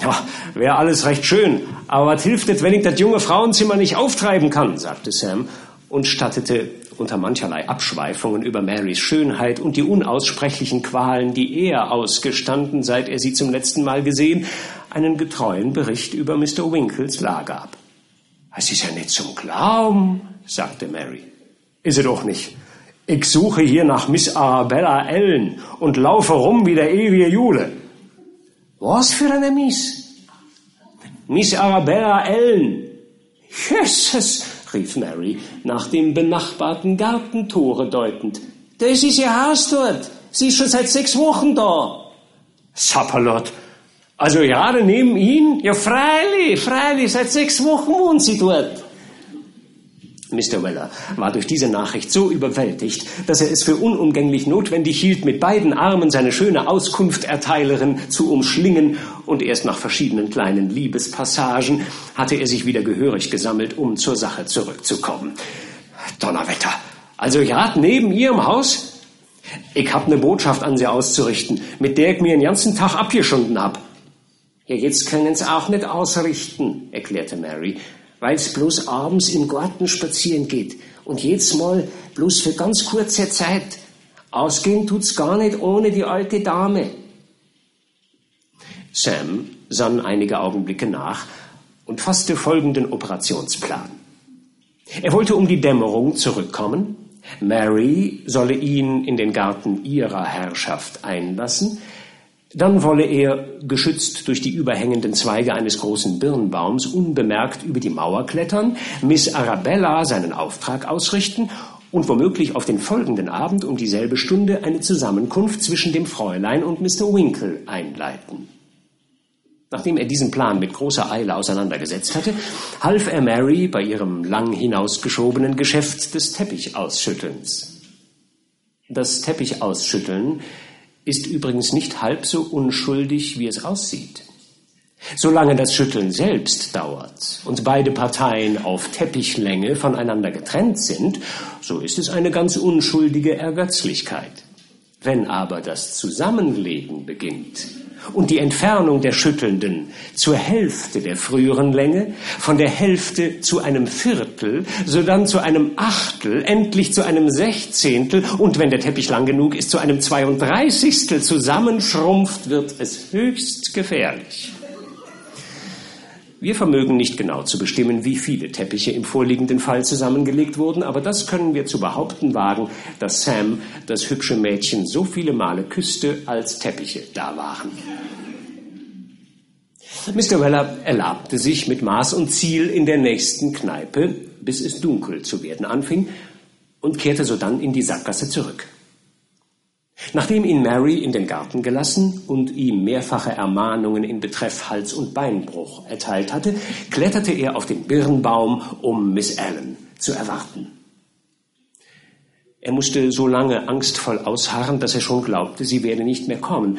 Ja, wäre alles recht schön, aber was hilft es, wenn ich das junge Frauenzimmer nicht auftreiben kann, sagte Sam und stattete unter mancherlei Abschweifungen über Marys Schönheit und die unaussprechlichen Qualen, die er ausgestanden, seit er sie zum letzten Mal gesehen, einen getreuen Bericht über Mr. Winkles Lager ab. Es ist ja nicht zum Glauben, sagte Mary. Ist es doch nicht. Ich suche hier nach Miss Arabella Ellen und laufe rum wie der ewige Jule. Was für eine Miss? Miss Arabella Ellen. Jesus, rief Mary, nach dem benachbarten Gartentore deutend. Das ist ihr Haus dort. Sie ist schon seit sechs Wochen da. Sapperlot. Also gerade neben Ihnen? Ja, freilich, freilich, seit sechs Wochen wohnt sie dort. Mr. Weller war durch diese Nachricht so überwältigt, dass er es für unumgänglich notwendig hielt, mit beiden Armen seine schöne Auskunfterteilerin zu umschlingen, und erst nach verschiedenen kleinen Liebespassagen hatte er sich wieder gehörig gesammelt, um zur Sache zurückzukommen. Donnerwetter! Also gerade neben Ihrem Haus? Ich hab ne Botschaft an sie auszurichten, mit der ich mir den ganzen Tag abgeschunden hab. Ja, jetzt können's auch nicht ausrichten, erklärte Mary, weil's bloß abends im Garten spazieren geht und jedes Mal bloß für ganz kurze Zeit. Ausgehen tut's gar nicht ohne die alte Dame. Sam sann einige Augenblicke nach und fasste folgenden Operationsplan. Er wollte um die Dämmerung zurückkommen, Mary solle ihn in den Garten ihrer Herrschaft einlassen, dann wolle er, geschützt durch die überhängenden Zweige eines großen Birnbaums, unbemerkt über die Mauer klettern, Miss Arabella seinen Auftrag ausrichten und womöglich auf den folgenden Abend um dieselbe Stunde eine Zusammenkunft zwischen dem Fräulein und Mr. Winkle einleiten. Nachdem er diesen Plan mit großer Eile auseinandergesetzt hatte, half er Mary bei ihrem lang hinausgeschobenen Geschäft des Teppichausschüttelns. Das Teppichausschütteln ist übrigens nicht halb so unschuldig, wie es aussieht. Solange das Schütteln selbst dauert und beide Parteien auf Teppichlänge voneinander getrennt sind, so ist es eine ganz unschuldige Ergötzlichkeit. Wenn aber das Zusammenlegen beginnt, und die Entfernung der Schüttelnden zur Hälfte der früheren Länge, von der Hälfte zu einem Viertel, sodann zu einem Achtel, endlich zu einem Sechzehntel und wenn der Teppich lang genug ist, zu einem Zweiunddreißigstel zusammenschrumpft, wird es höchst gefährlich. Wir vermögen nicht genau zu bestimmen, wie viele Teppiche im vorliegenden Fall zusammengelegt wurden, aber das können wir zu behaupten wagen, dass Sam das hübsche Mädchen so viele Male küsste, als Teppiche da waren. Mr. Weller erlabte sich mit Maß und Ziel in der nächsten Kneipe, bis es dunkel zu werden anfing, und kehrte sodann in die Sackgasse zurück. Nachdem ihn Mary in den Garten gelassen und ihm mehrfache Ermahnungen in Betreff Hals- und Beinbruch erteilt hatte, kletterte er auf den Birnbaum, um Miss Allen zu erwarten. Er musste so lange angstvoll ausharren, dass er schon glaubte, sie werde nicht mehr kommen,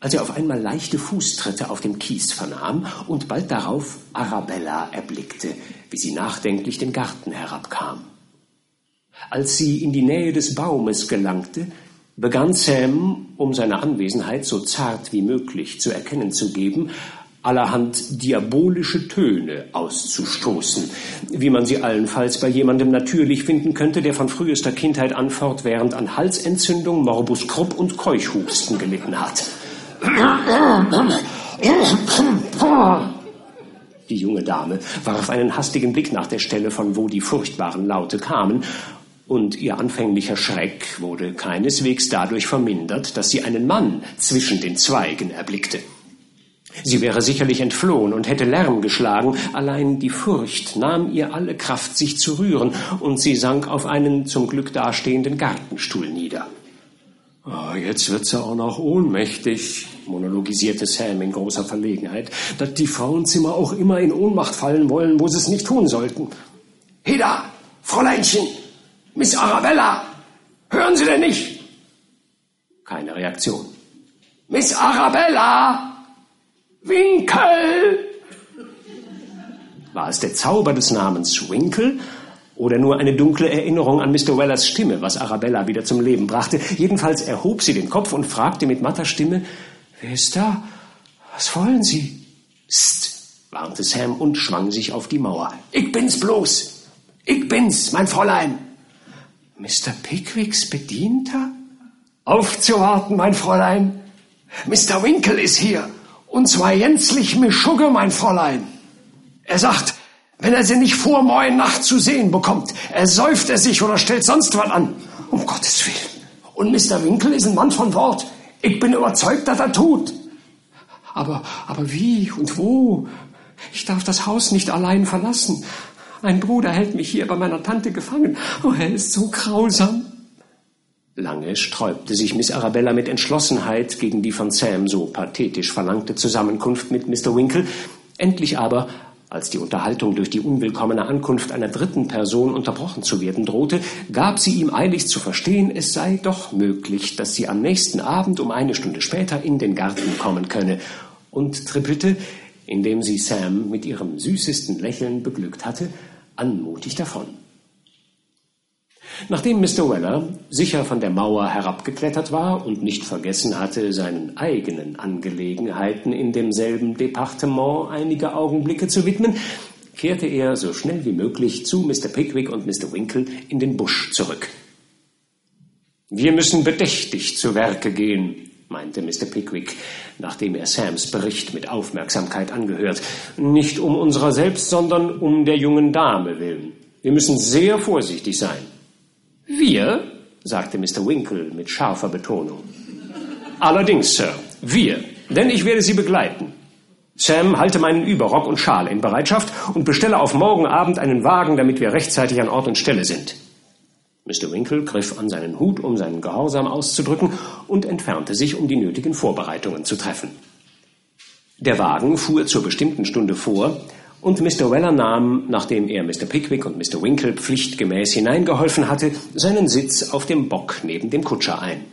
als er auf einmal leichte Fußtritte auf dem Kies vernahm und bald darauf Arabella erblickte, wie sie nachdenklich den Garten herabkam. Als sie in die Nähe des Baumes gelangte, begann Sam, um seine Anwesenheit so zart wie möglich zu erkennen zu geben, allerhand diabolische Töne auszustoßen, wie man sie allenfalls bei jemandem natürlich finden könnte, der von frühester Kindheit an fortwährend an Halsentzündung, Morbus Krupp und Keuchhusten gelitten hat. Die junge Dame warf einen hastigen Blick nach der Stelle, von wo die furchtbaren Laute kamen, und ihr anfänglicher Schreck wurde keineswegs dadurch vermindert, dass sie einen Mann zwischen den Zweigen erblickte. Sie wäre sicherlich entflohen und hätte Lärm geschlagen, allein die Furcht nahm ihr alle Kraft, sich zu rühren, und sie sank auf einen zum Glück dastehenden Gartenstuhl nieder. Oh, jetzt wird sie auch noch ohnmächtig, monologisierte Sam in großer Verlegenheit, dass die Frauenzimmer auch immer in Ohnmacht fallen wollen, wo sie es nicht tun sollten. Heda, Fräuleinchen, Miss Arabella, hören Sie denn nicht? Keine Reaktion. Miss Arabella, Winkel! War es der Zauber des Namens Winkle oder nur eine dunkle Erinnerung an Mr. Wellers Stimme, was Arabella wieder zum Leben brachte? Jedenfalls erhob sie den Kopf und fragte mit matter Stimme, wer ist da? Was wollen Sie? Psst, warnte Sam und schwang sich auf die Mauer. Ich bin's bloß. Ich bin's, mein Fräulein. Mr. Pickwicks Bedienter? Aufzuwarten, mein Fräulein. Mr. Winkle ist hier. Und zwar jänzlich Mischugge, mein Fräulein. Er sagt, wenn er sie nicht vor morgen Nacht zu sehen bekommt, ersäuft er sich oder stellt sonst was an. Um Gottes Willen. Und Mr. Winkle ist ein Mann von Wort. Ich bin überzeugt, dass er tut. Aber, aber wie und wo? Ich darf das Haus nicht allein verlassen. Mein Bruder hält mich hier bei meiner Tante gefangen. Oh, er ist so grausam. Lange sträubte sich Miss Arabella mit Entschlossenheit gegen die von Sam so pathetisch verlangte Zusammenkunft mit Mr. Winkle. Endlich aber, als die Unterhaltung durch die unwillkommene Ankunft einer dritten Person unterbrochen zu werden drohte, gab sie ihm eilig zu verstehen, es sei doch möglich, dass sie am nächsten Abend um eine Stunde später in den Garten kommen könne, und trippelte, indem sie Sam mit ihrem süßesten Lächeln beglückt hatte, anmutig davon. Nachdem Mr. Weller sicher von der Mauer herabgeklettert war und nicht vergessen hatte, seinen eigenen Angelegenheiten in demselben Departement einige Augenblicke zu widmen, kehrte er so schnell wie möglich zu Mr. Pickwick und Mr. Winkle in den Busch zurück. Wir müssen bedächtig zu Werke gehen, meinte Mr. Pickwick, nachdem er Sams Bericht mit Aufmerksamkeit angehört. Nicht um unserer selbst, sondern um der jungen Dame willen. Wir müssen sehr vorsichtig sein. Wir? sagte Mr. Winkle mit scharfer Betonung. Allerdings, Sir, wir, denn ich werde Sie begleiten. Sam, halte meinen Überrock und Schal in Bereitschaft und bestelle auf morgen Abend einen Wagen, damit wir rechtzeitig an Ort und Stelle sind. Mr. Winkle griff an seinen Hut, um seinen Gehorsam auszudrücken, und entfernte sich, um die nötigen Vorbereitungen zu treffen. Der Wagen fuhr zur bestimmten Stunde vor, und Mr. Weller nahm, nachdem er Mr. Pickwick und Mr. Winkle pflichtgemäß hineingeholfen hatte, seinen Sitz auf dem Bock neben dem Kutscher ein.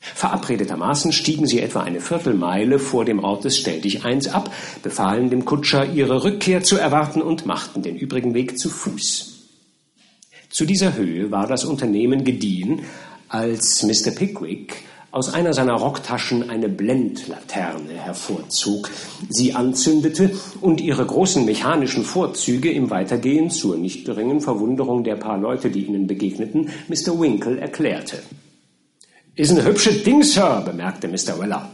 Verabredetermaßen stiegen sie etwa eine Viertelmeile vor dem Ort des Stelldicheins ab, befahlen dem Kutscher, ihre Rückkehr zu erwarten und machten den übrigen Weg zu Fuß. Zu dieser Höhe war das Unternehmen gediehen, als Mr. Pickwick aus einer seiner Rocktaschen eine Blendlaterne hervorzog, sie anzündete und ihre großen mechanischen Vorzüge im Weitergehen zur nicht geringen Verwunderung der paar Leute, die ihnen begegneten, Mr. Winkle erklärte. Ist ein hübsches Ding, Sir, bemerkte Mr. Weller.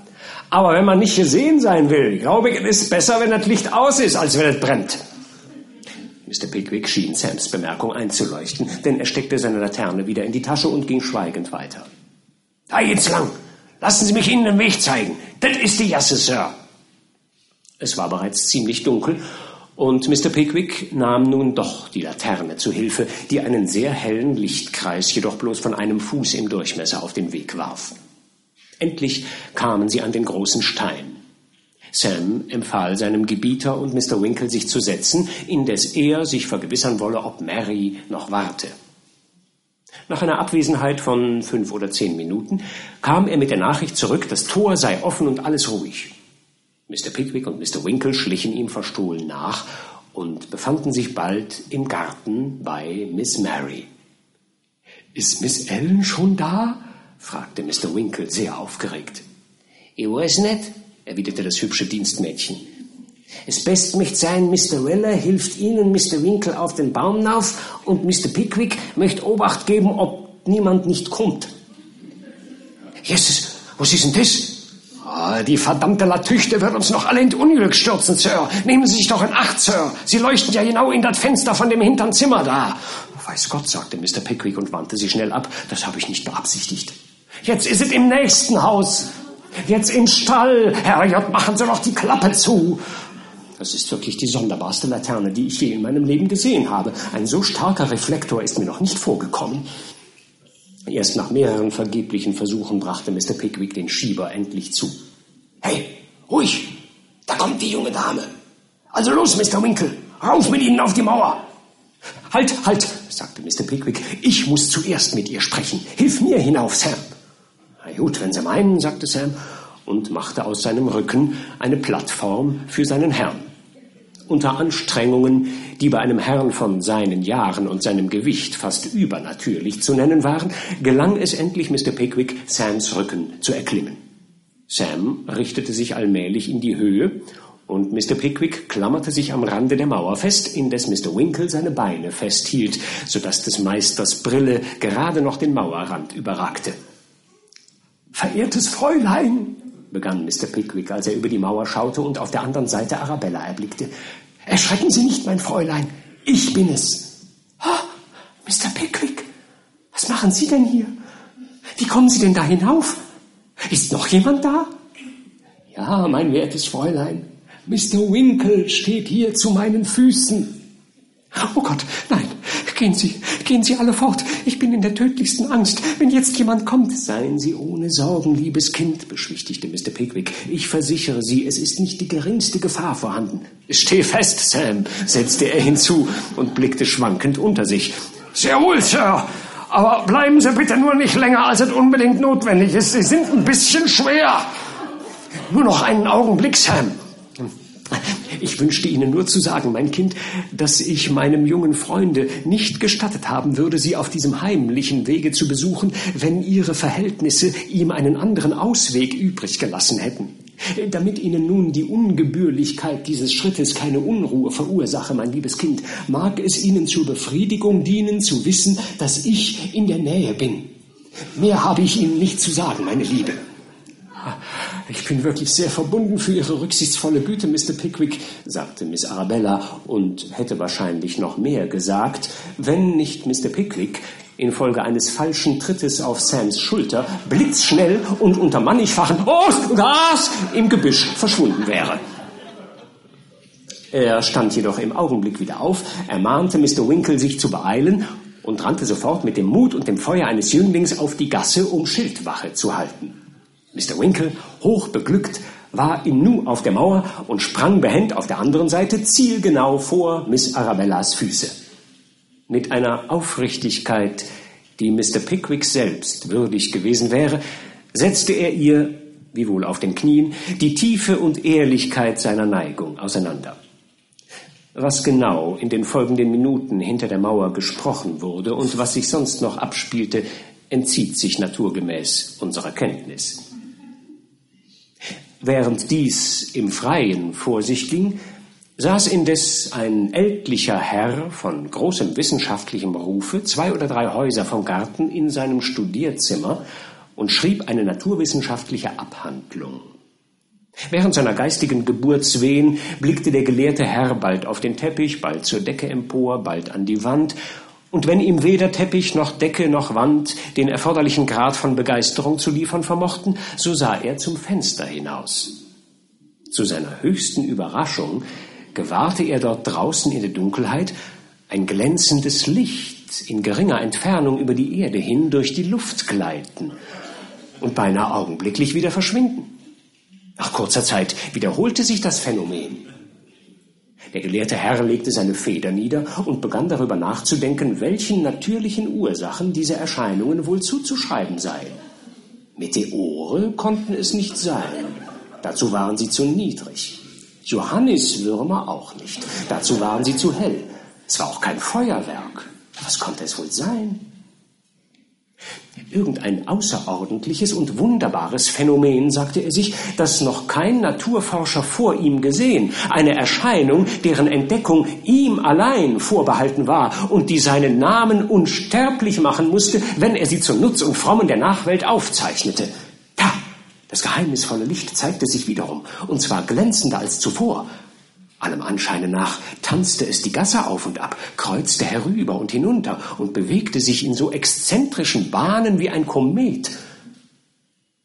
Aber wenn man nicht gesehen sein will, glaube ich, es ist besser, wenn das Licht aus ist, als wenn es brennt. Mr. Pickwick schien Sams Bemerkung einzuleuchten, denn er steckte seine Laterne wieder in die Tasche und ging schweigend weiter. Da geht's lang. Lassen Sie mich Ihnen den Weg zeigen. Das ist die Jasse, Sir. Es war bereits ziemlich dunkel und Mr. Pickwick nahm nun doch die Laterne zu Hilfe, die einen sehr hellen Lichtkreis jedoch bloß von einem Fuß im Durchmesser auf den Weg warf. Endlich kamen sie an den großen Stein. Sam empfahl seinem Gebieter und Mr. Winkle sich zu setzen, indes er sich vergewissern wolle, ob Mary noch warte. Nach einer Abwesenheit von fünf oder zehn Minuten kam er mit der Nachricht zurück, das Tor sei offen und alles ruhig. Mr. Pickwick und Mr. Winkle schlichen ihm verstohlen nach und befanden sich bald im Garten bei Miss Mary. Ist Miss Ellen schon da? fragte Mr. Winkle sehr aufgeregt. Ich weiß nicht, erwiderte das hübsche Dienstmädchen. Es best möchte sein, Mr. Weller hilft Ihnen, Mr. Winkle, auf den Baum auf und Mr. Pickwick möchte Obacht geben, ob niemand nicht kommt. Jesus, was ist denn das? Ah, die verdammte Latüchte wird uns noch alle in Unglück stürzen, Sir. Nehmen Sie sich doch in Acht, Sir. Sie leuchten ja genau in das Fenster von dem hintern Zimmer da. Weiß Gott, sagte Mr. Pickwick und wandte sich schnell ab. Das habe ich nicht beabsichtigt. Jetzt ist es im nächsten Haus. Jetzt im Stall. Herrgott, machen Sie doch die Klappe zu. Das ist wirklich die sonderbarste Laterne, die ich je in meinem Leben gesehen habe. Ein so starker Reflektor ist mir noch nicht vorgekommen. Erst nach mehreren vergeblichen Versuchen brachte Mr. Pickwick den Schieber endlich zu. Hey, ruhig! Da kommt die junge Dame. Also los, Mr. Winkle, rauf mit Ihnen auf die Mauer. Halt, halt, sagte Mr. Pickwick, ich muss zuerst mit ihr sprechen. Hilf mir hinauf, Sam. Gut, wenn Sie meinen, sagte Sam und machte aus seinem Rücken eine Plattform für seinen Herrn. Unter Anstrengungen, die bei einem Herrn von seinen Jahren und seinem Gewicht fast übernatürlich zu nennen waren, gelang es endlich Mr. Pickwick, Sams Rücken zu erklimmen. Sam richtete sich allmählich in die Höhe und Mr. Pickwick klammerte sich am Rande der Mauer fest, indes Mr. Winkle seine Beine festhielt, so dass des Meisters Brille gerade noch den Mauerrand überragte. Verehrtes Fräulein, begann Mr. Pickwick, als er über die Mauer schaute und auf der anderen Seite Arabella erblickte. Erschrecken Sie nicht, mein Fräulein. Ich bin es. Oh, Mr. Pickwick, was machen Sie denn hier? Wie kommen Sie denn da hinauf? Ist noch jemand da? Ja, mein wertes Fräulein. Mr. Winkle steht hier zu meinen Füßen. Oh Gott, nein, gehen Sie, gehen Sie alle fort. Ich bin in der tödlichsten Angst. Wenn jetzt jemand kommt. Seien Sie ohne Sorgen, liebes Kind, beschwichtigte Mr. Pickwick. Ich versichere Sie, es ist nicht die geringste Gefahr vorhanden. Steh fest, Sam, setzte er hinzu und blickte schwankend unter sich. Sehr wohl, Sir. Aber bleiben Sie bitte nur nicht länger, als es unbedingt notwendig ist. Sie sind ein bisschen schwer. Nur noch einen Augenblick, Sam. Ich wünschte Ihnen nur zu sagen, mein Kind, dass ich meinem jungen Freunde nicht gestattet haben würde, Sie auf diesem heimlichen Wege zu besuchen, wenn Ihre Verhältnisse ihm einen anderen Ausweg übrig gelassen hätten. Damit Ihnen nun die Ungebührlichkeit dieses Schrittes keine Unruhe verursache, mein liebes Kind, mag es Ihnen zur Befriedigung dienen, zu wissen, dass ich in der Nähe bin. Mehr habe ich Ihnen nicht zu sagen, meine Liebe. Ich bin wirklich sehr verbunden für Ihre rücksichtsvolle Güte, Mr. Pickwick, sagte Miss Arabella und hätte wahrscheinlich noch mehr gesagt, wenn nicht Mr. Pickwick infolge eines falschen Trittes auf Sams Schulter blitzschnell und unter mannigfachen Oh, Gas im Gebüsch verschwunden wäre. Er stand jedoch im Augenblick wieder auf, ermahnte Mr. Winkle, sich zu beeilen und rannte sofort mit dem Mut und dem Feuer eines Jünglings auf die Gasse, um Schildwache zu halten. Mr. Winkle, hoch beglückt, war im Nu auf der Mauer und sprang behend auf der anderen Seite zielgenau vor Miss Arabellas Füße. Mit einer Aufrichtigkeit, die Mr. Pickwick selbst würdig gewesen wäre, setzte er ihr, wiewohl auf den Knien, die Tiefe und Ehrlichkeit seiner Neigung auseinander. Was genau in den folgenden Minuten hinter der Mauer gesprochen wurde und was sich sonst noch abspielte, entzieht sich naturgemäß unserer Kenntnis. Während dies im Freien vor sich ging, saß indes ein ältlicher Herr von großem wissenschaftlichem Rufe zwei oder drei Häuser vom Garten in seinem Studierzimmer und schrieb eine naturwissenschaftliche Abhandlung. Während seiner geistigen Geburtswehen blickte der gelehrte Herr bald auf den Teppich, bald zur Decke empor, bald an die Wand und wenn ihm weder Teppich noch Decke noch Wand den erforderlichen Grad von Begeisterung zu liefern vermochten, so sah er zum Fenster hinaus. Zu seiner höchsten Überraschung gewahrte er dort draußen in der Dunkelheit ein glänzendes Licht in geringer Entfernung über die Erde hin durch die Luft gleiten und beinahe augenblicklich wieder verschwinden. Nach kurzer Zeit wiederholte sich das Phänomen. Der gelehrte Herr legte seine Feder nieder und begann darüber nachzudenken, welchen natürlichen Ursachen diese Erscheinungen wohl zuzuschreiben seien. Meteore konnten es nicht sein. Dazu waren sie zu niedrig. Johanniswürmer auch nicht. Dazu waren sie zu hell. Es war auch kein Feuerwerk. Was konnte es wohl sein? Irgendein außerordentliches und wunderbares Phänomen, sagte er sich, das noch kein Naturforscher vor ihm gesehen, eine Erscheinung, deren Entdeckung ihm allein vorbehalten war und die seinen Namen unsterblich machen musste, wenn er sie zum Nutz und Frommen der Nachwelt aufzeichnete. Da, das geheimnisvolle Licht zeigte sich wiederum, und zwar glänzender als zuvor, allem Anscheine nach tanzte es die Gasse auf und ab, kreuzte herüber und hinunter und bewegte sich in so exzentrischen Bahnen wie ein Komet.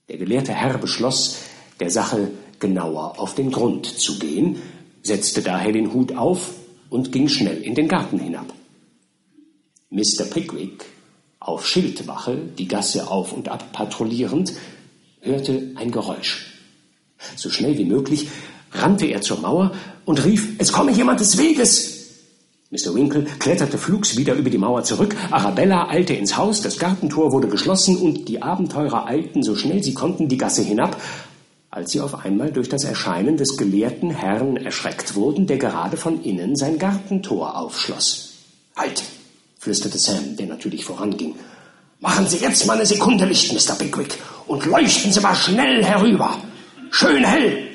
Der gelehrte Herr beschloss, der Sache genauer auf den Grund zu gehen, setzte daher den Hut auf und ging schnell in den Garten hinab. Mr. Pickwick, auf Schildwache, die Gasse auf und ab patrouillierend, hörte ein Geräusch. So schnell wie möglich rannte er zur Mauer und rief, es komme jemand des Weges. Mr. Winkle kletterte flugs wieder über die Mauer zurück, Arabella eilte ins Haus, das Gartentor wurde geschlossen und die Abenteurer eilten so schnell sie konnten die Gasse hinab, als sie auf einmal durch das Erscheinen des gelehrten Herrn erschreckt wurden, der gerade von innen sein Gartentor aufschloss. Halt! flüsterte Sam, der natürlich voranging. Machen Sie jetzt mal eine Sekunde Licht, Mr. Pickwick, und leuchten Sie mal schnell herüber. Schön hell,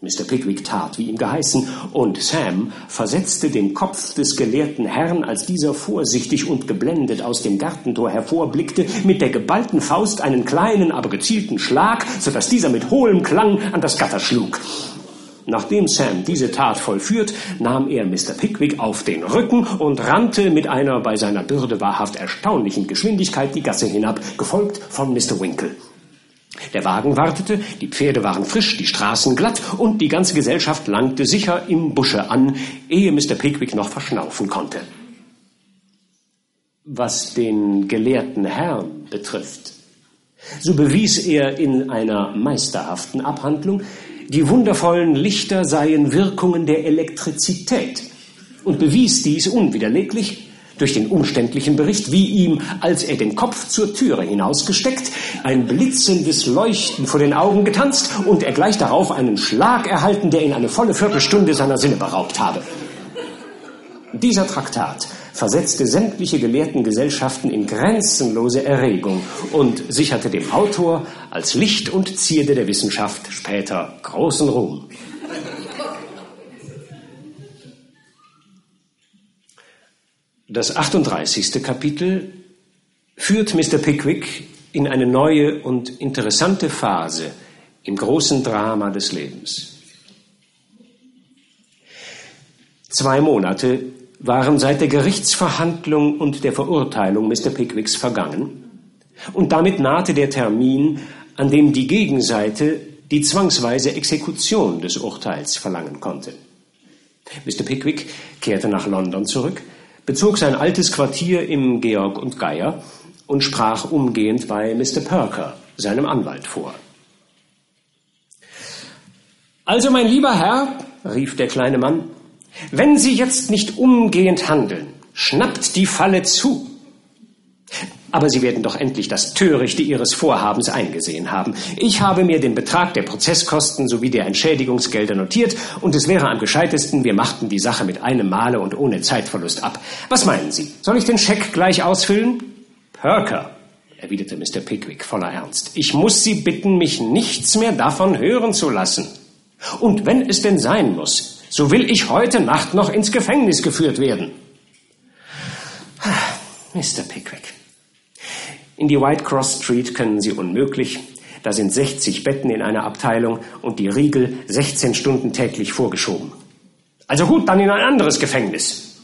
Mr. Pickwick tat, wie ihm geheißen, und Sam versetzte den Kopf des gelehrten Herrn, als dieser vorsichtig und geblendet aus dem Gartentor hervorblickte, mit der geballten Faust einen kleinen, aber gezielten Schlag, so dass dieser mit hohlem Klang an das Gatter schlug. Nachdem Sam diese Tat vollführt, nahm er Mr. Pickwick auf den Rücken und rannte mit einer bei seiner Bürde wahrhaft erstaunlichen Geschwindigkeit die Gasse hinab, gefolgt von Mr. Winkle. Der Wagen wartete, die Pferde waren frisch, die Straßen glatt und die ganze Gesellschaft langte sicher im Busche an, ehe Mr. Pickwick noch verschnaufen konnte. Was den gelehrten Herrn betrifft, so bewies er in einer meisterhaften Abhandlung, die wundervollen Lichter seien Wirkungen der Elektrizität und bewies dies unwiderleglich durch den umständlichen Bericht, wie ihm, als er den Kopf zur Türe hinausgesteckt, ein blitzendes Leuchten vor den Augen getanzt und er gleich darauf einen Schlag erhalten, der ihn eine volle Viertelstunde seiner Sinne beraubt habe. Dieser Traktat versetzte sämtliche gelehrten Gesellschaften in grenzenlose Erregung und sicherte dem Autor als Licht und Zierde der Wissenschaft später großen Ruhm. Das 38. Kapitel führt Mr. Pickwick in eine neue und interessante Phase im großen Drama des Lebens. Zwei Monate waren seit der Gerichtsverhandlung und der Verurteilung Mr. Pickwicks vergangen, und damit nahte der Termin, an dem die Gegenseite die zwangsweise Exekution des Urteils verlangen konnte. Mr. Pickwick kehrte nach London zurück, bezog sein altes Quartier im Georg und Geier und sprach umgehend bei Mr. Perker, seinem Anwalt, vor. Also, mein lieber Herr, rief der kleine Mann, wenn Sie jetzt nicht umgehend handeln, schnappt die Falle zu. Aber Sie werden doch endlich das Törichte Ihres Vorhabens eingesehen haben. Ich habe mir den Betrag der Prozesskosten sowie der Entschädigungsgelder notiert und es wäre am gescheitesten, wir machten die Sache mit einem Male und ohne Zeitverlust ab. Was meinen Sie? Soll ich den Scheck gleich ausfüllen? Perker, erwiderte Mr. Pickwick voller Ernst, ich muss Sie bitten, mich nichts mehr davon hören zu lassen. Und wenn es denn sein muss, so will ich heute Nacht noch ins Gefängnis geführt werden. Mr. Pickwick, in die White Cross Street können Sie unmöglich. Da sind 60 Betten in einer Abteilung und die Riegel 16 Stunden täglich vorgeschoben. Also gut, dann in ein anderes Gefängnis.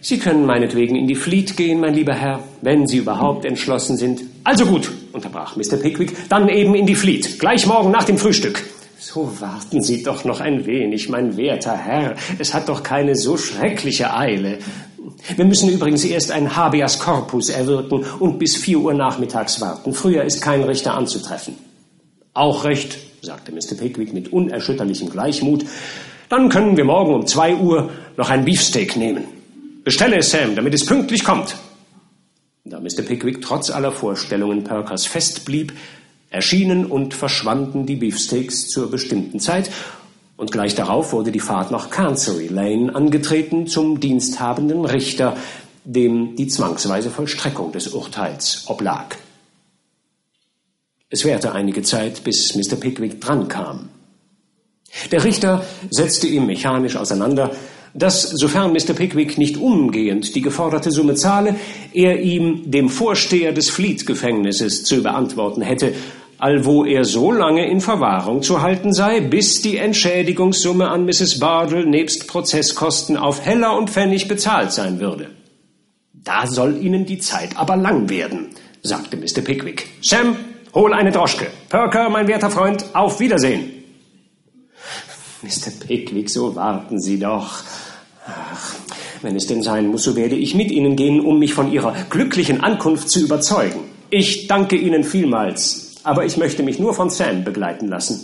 Sie können meinetwegen in die Fleet gehen, mein lieber Herr, wenn Sie überhaupt entschlossen sind. Also gut, unterbrach Mr. Pickwick, dann eben in die Fleet, gleich morgen nach dem Frühstück. So warten Sie doch noch ein wenig, mein werter Herr. Es hat doch keine so schreckliche Eile. Wir müssen übrigens erst ein Habeas Corpus erwirken und bis vier Uhr nachmittags warten. Früher ist kein Richter anzutreffen. Auch recht, sagte Mr. Pickwick mit unerschütterlichem Gleichmut. Dann können wir morgen um zwei Uhr noch ein Beefsteak nehmen. Bestelle es, Sam, damit es pünktlich kommt. Da Mr. Pickwick trotz aller Vorstellungen Perkers fest blieb, erschienen und verschwanden die Beefsteaks zur bestimmten Zeit und gleich darauf wurde die Fahrt nach Chancery Lane angetreten zum diensthabenden Richter, dem die zwangsweise Vollstreckung des Urteils oblag. Es währte einige Zeit, bis Mr. Pickwick drankam. Der Richter setzte ihm mechanisch auseinander, dass, sofern Mr. Pickwick nicht umgehend die geforderte Summe zahle, er ihm, dem Vorsteher des Fleet-Gefängnisses, zu beantworten hätte, allwo er so lange in Verwahrung zu halten sei, bis die Entschädigungssumme an Mrs. Bardell nebst Prozesskosten auf Heller und Pfennig bezahlt sein würde. Da soll Ihnen die Zeit aber lang werden, sagte Mr. Pickwick. Sam, hol eine Droschke. Perker, mein werter Freund, auf Wiedersehen. Mr. Pickwick, so warten Sie doch. Ach, wenn es denn sein muss, so werde ich mit Ihnen gehen, um mich von Ihrer glücklichen Ankunft zu überzeugen. Ich danke Ihnen vielmals aber ich möchte mich nur von Sam begleiten lassen.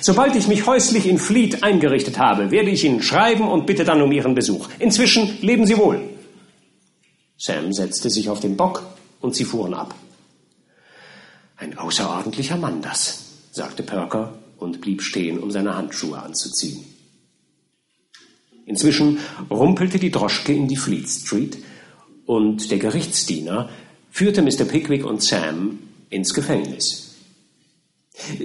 Sobald ich mich häuslich in Fleet eingerichtet habe, werde ich Ihnen schreiben und bitte dann um Ihren Besuch. Inzwischen leben Sie wohl. Sam setzte sich auf den Bock und sie fuhren ab. Ein außerordentlicher Mann das, sagte Perker und blieb stehen, um seine Handschuhe anzuziehen. Inzwischen rumpelte die Droschke in die Fleet Street und der Gerichtsdiener führte Mr. Pickwick und Sam ins Gefängnis.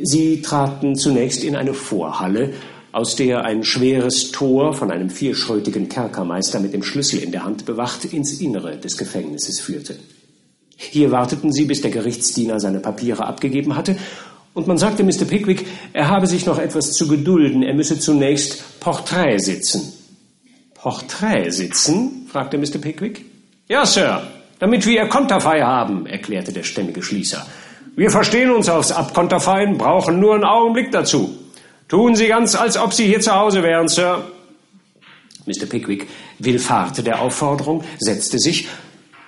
Sie traten zunächst in eine Vorhalle, aus der ein schweres Tor von einem vierschrötigen Kerkermeister mit dem Schlüssel in der Hand bewacht ins Innere des Gefängnisses führte. Hier warteten sie, bis der Gerichtsdiener seine Papiere abgegeben hatte, und man sagte Mr. Pickwick, er habe sich noch etwas zu gedulden, er müsse zunächst Porträt sitzen. Porträt sitzen? fragte Mr. Pickwick. Ja, Sir, damit wir Ihr Konterfei haben, erklärte der stämmige Schließer. Wir verstehen uns aufs Abkonterfeien, brauchen nur einen Augenblick dazu. Tun Sie ganz, als ob Sie hier zu Hause wären, Sir. Mr. Pickwick willfahrte der Aufforderung, setzte sich,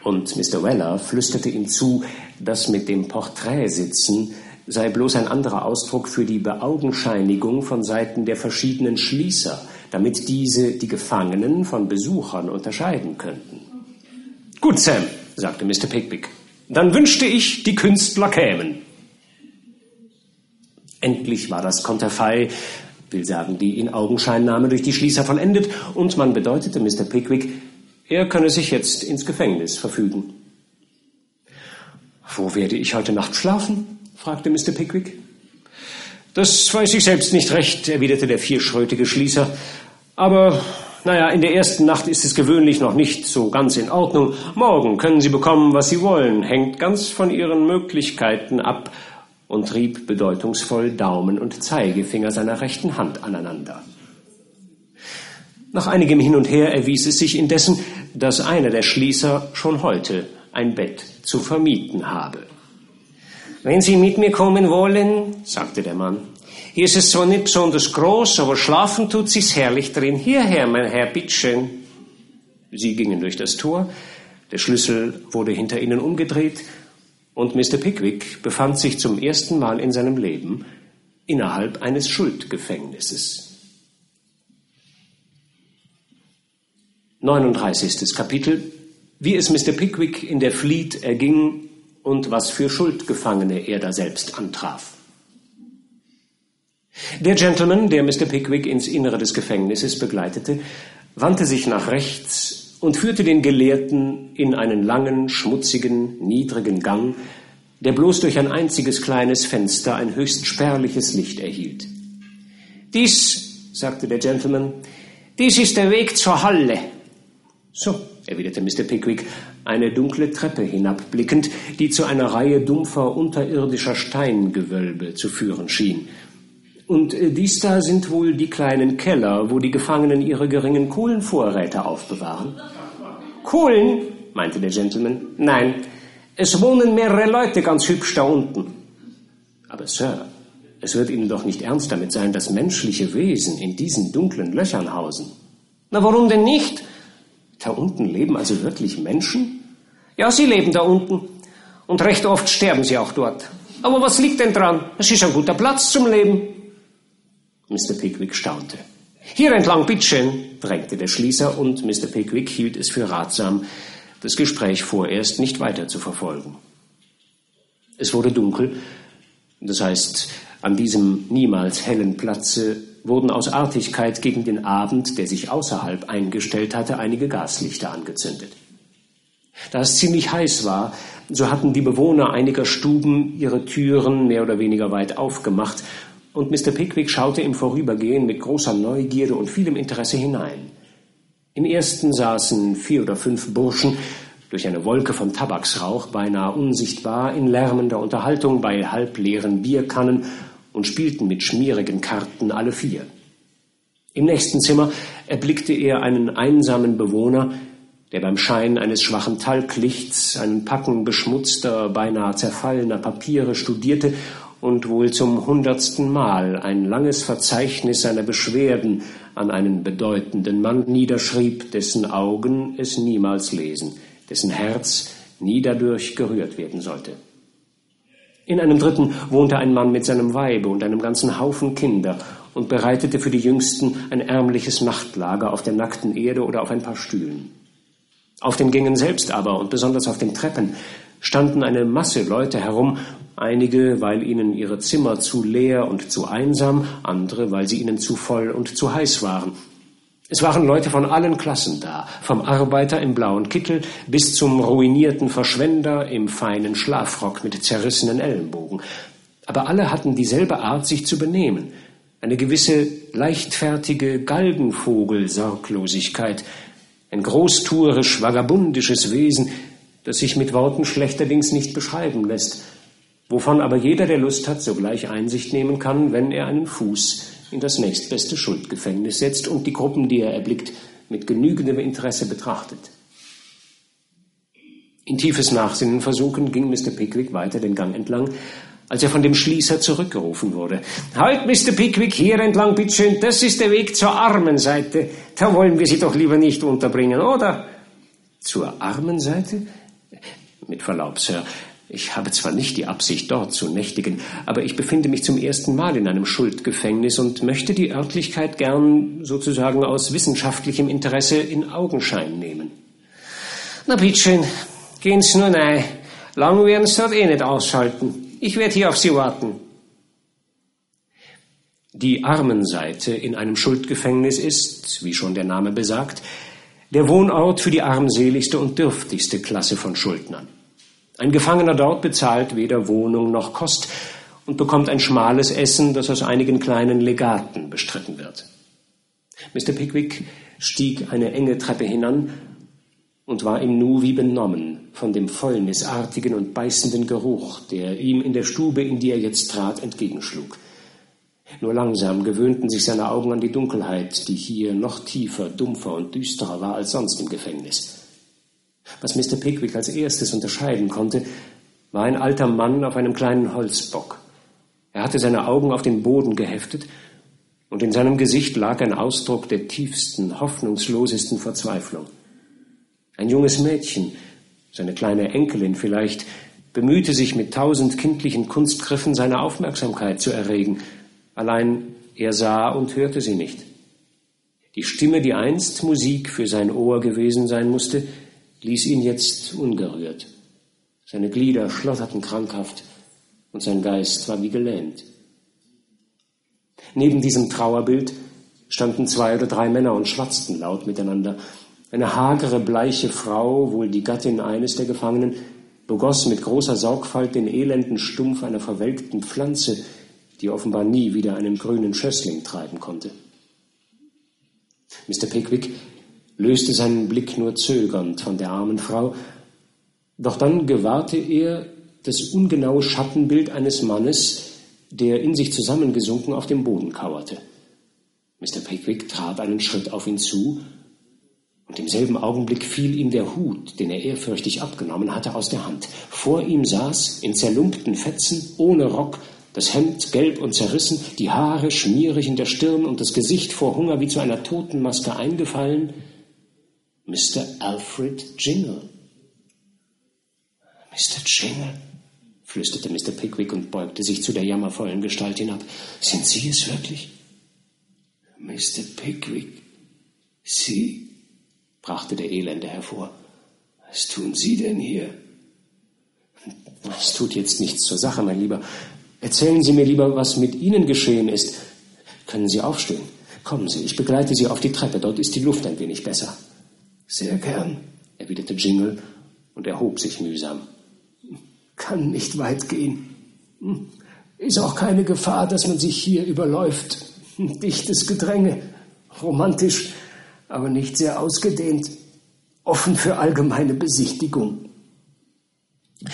und Mr. Weller flüsterte ihm zu, dass mit dem Porträtsitzen sei bloß ein anderer Ausdruck für die Beaugenscheinigung von Seiten der verschiedenen Schließer, damit diese die Gefangenen von Besuchern unterscheiden könnten. Gut, Sam, sagte Mr. Pickwick. Dann wünschte ich, die Künstler kämen. Endlich war das Konterfei, will sagen, die in Augenscheinnahme durch die Schließer vollendet, und man bedeutete Mr. Pickwick, er könne sich jetzt ins Gefängnis verfügen. Wo werde ich heute Nacht schlafen? fragte Mr. Pickwick. Das weiß ich selbst nicht recht, erwiderte der vierschrötige Schließer. Aber, naja, in der ersten Nacht ist es gewöhnlich noch nicht so ganz in Ordnung. Morgen können Sie bekommen, was Sie wollen, hängt ganz von Ihren Möglichkeiten ab und rieb bedeutungsvoll Daumen und Zeigefinger seiner rechten Hand aneinander. Nach einigem Hin und Her erwies es sich indessen, dass einer der Schließer schon heute ein Bett zu vermieten habe. Wenn Sie mit mir kommen wollen, sagte der Mann, hier ist es zwar nicht besonders groß, aber schlafen tut sich's herrlich drin. Hierher, mein Herr, bitteschön. Sie gingen durch das Tor, der Schlüssel wurde hinter ihnen umgedreht und Mr. Pickwick befand sich zum ersten Mal in seinem Leben innerhalb eines Schuldgefängnisses. 39. Kapitel Wie es Mr. Pickwick in der Fleet erging und was für Schuldgefangene er da selbst antraf. Der Gentleman, der Mr. Pickwick ins Innere des Gefängnisses begleitete, wandte sich nach rechts und führte den Gelehrten in einen langen, schmutzigen, niedrigen Gang, der bloß durch ein einziges kleines Fenster ein höchst spärliches Licht erhielt. Dies, sagte der Gentleman, dies ist der Weg zur Halle. So, erwiderte Mr. Pickwick, eine dunkle Treppe hinabblickend, die zu einer Reihe dumpfer unterirdischer Steingewölbe zu führen schien. Und äh, dies da sind wohl die kleinen Keller, wo die Gefangenen ihre geringen Kohlenvorräte aufbewahren. Kohlen? meinte der Gentleman. Nein, es wohnen mehrere Leute ganz hübsch da unten. Aber Sir, es wird Ihnen doch nicht ernst damit sein, dass menschliche Wesen in diesen dunklen Löchern hausen. Na, warum denn nicht? Da unten leben also wirklich Menschen? Ja, sie leben da unten. Und recht oft sterben sie auch dort. Aber was liegt denn dran? Es ist ein guter Platz zum Leben. Mr. Pickwick staunte. Hier entlang, bitteschön, drängte der Schließer, und Mr. Pickwick hielt es für ratsam, das Gespräch vorerst nicht weiter zu verfolgen. Es wurde dunkel, das heißt, an diesem niemals hellen Platze wurden aus Artigkeit gegen den Abend, der sich außerhalb eingestellt hatte, einige Gaslichter angezündet. Da es ziemlich heiß war, so hatten die Bewohner einiger Stuben ihre Türen mehr oder weniger weit aufgemacht, und Mr. Pickwick schaute im Vorübergehen mit großer Neugierde und vielem Interesse hinein. Im ersten saßen vier oder fünf Burschen, durch eine Wolke von Tabaksrauch beinahe unsichtbar, in lärmender Unterhaltung bei halbleeren Bierkannen und spielten mit schmierigen Karten alle vier. Im nächsten Zimmer erblickte er einen einsamen Bewohner, der beim Schein eines schwachen Talglichts einen Packen beschmutzter, beinahe zerfallener Papiere studierte und wohl zum hundertsten Mal ein langes Verzeichnis seiner Beschwerden an einen bedeutenden Mann niederschrieb, dessen Augen es niemals lesen, dessen Herz nie dadurch gerührt werden sollte. In einem dritten wohnte ein Mann mit seinem Weibe und einem ganzen Haufen Kinder und bereitete für die Jüngsten ein ärmliches Nachtlager auf der nackten Erde oder auf ein paar Stühlen. Auf den Gängen selbst aber und besonders auf den Treppen standen eine Masse Leute herum, einige, weil ihnen ihre Zimmer zu leer und zu einsam, andere, weil sie ihnen zu voll und zu heiß waren, es waren Leute von allen Klassen da, vom Arbeiter im blauen Kittel bis zum ruinierten Verschwender im feinen Schlafrock mit zerrissenen Ellenbogen. Aber alle hatten dieselbe Art, sich zu benehmen, eine gewisse leichtfertige Galgenvogel-Sorglosigkeit, ein großtuerisch vagabundisches Wesen, das sich mit Worten schlechterdings nicht beschreiben lässt, wovon aber jeder, der Lust hat, sogleich Einsicht nehmen kann, wenn er einen Fuß in das nächstbeste Schuldgefängnis setzt und die Gruppen, die er erblickt, mit genügendem Interesse betrachtet. In tiefes Nachsinnen versunken ging Mr. Pickwick weiter den Gang entlang, als er von dem Schließer zurückgerufen wurde. Halt, Mr. Pickwick, hier entlang, bitteschön, das ist der Weg zur armen Seite. Da wollen wir Sie doch lieber nicht unterbringen, oder? Zur armen Seite? Mit Verlaub, Sir, ich habe zwar nicht die Absicht, dort zu nächtigen, aber ich befinde mich zum ersten Mal in einem Schuldgefängnis und möchte die Örtlichkeit gern sozusagen aus wissenschaftlichem Interesse in Augenschein nehmen. Na bitteschön, gehen Sie nur rein. Lang Sie dort eh nicht ausschalten. Ich werde hier auf Sie warten. Die Armenseite in einem Schuldgefängnis ist, wie schon der Name besagt, der Wohnort für die armseligste und dürftigste Klasse von Schuldnern. Ein Gefangener dort bezahlt weder Wohnung noch Kost und bekommt ein schmales Essen, das aus einigen kleinen Legaten bestritten wird. Mr. Pickwick stieg eine enge Treppe hinan und war im Nu wie benommen von dem fäulnisartigen und beißenden Geruch, der ihm in der Stube, in die er jetzt trat, entgegenschlug. Nur langsam gewöhnten sich seine Augen an die Dunkelheit, die hier noch tiefer, dumpfer und düsterer war als sonst im Gefängnis. Was Mr. Pickwick als erstes unterscheiden konnte, war ein alter Mann auf einem kleinen Holzbock. Er hatte seine Augen auf den Boden geheftet, und in seinem Gesicht lag ein Ausdruck der tiefsten, hoffnungslosesten Verzweiflung. Ein junges Mädchen, seine kleine Enkelin vielleicht, bemühte sich mit tausend kindlichen Kunstgriffen seine Aufmerksamkeit zu erregen, allein er sah und hörte sie nicht. Die Stimme, die einst Musik für sein Ohr gewesen sein musste, ließ ihn jetzt ungerührt. Seine Glieder schlotterten krankhaft und sein Geist war wie gelähmt. Neben diesem Trauerbild standen zwei oder drei Männer und schwatzten laut miteinander. Eine hagere, bleiche Frau, wohl die Gattin eines der Gefangenen, begoss mit großer Sorgfalt den elenden Stumpf einer verwelkten Pflanze, die offenbar nie wieder einen grünen Schössling treiben konnte. Mr. Pickwick löste seinen Blick nur zögernd von der armen Frau, doch dann gewahrte er das ungenaue Schattenbild eines Mannes, der in sich zusammengesunken auf dem Boden kauerte. Mr. Pickwick trat einen Schritt auf ihn zu, und im selben Augenblick fiel ihm der Hut, den er ehrfürchtig abgenommen hatte, aus der Hand. Vor ihm saß, in zerlumpten Fetzen, ohne Rock, das Hemd gelb und zerrissen, die Haare schmierig in der Stirn und das Gesicht vor Hunger wie zu einer Totenmaske eingefallen, Mr. Alfred Jingle. Mr. Jingle, flüsterte Mr. Pickwick und beugte sich zu der jammervollen Gestalt hinab. Sind Sie es wirklich? Mr. Pickwick, Sie, brachte der Elende hervor. Was tun Sie denn hier? Es tut jetzt nichts zur Sache, mein Lieber. Erzählen Sie mir lieber, was mit Ihnen geschehen ist. Können Sie aufstehen? Kommen Sie, ich begleite Sie auf die Treppe, dort ist die Luft ein wenig besser. Sehr gern, erwiderte Jingle und erhob sich mühsam. Kann nicht weit gehen. Ist auch keine Gefahr, dass man sich hier überläuft. Dichtes Gedränge, romantisch, aber nicht sehr ausgedehnt, offen für allgemeine Besichtigung.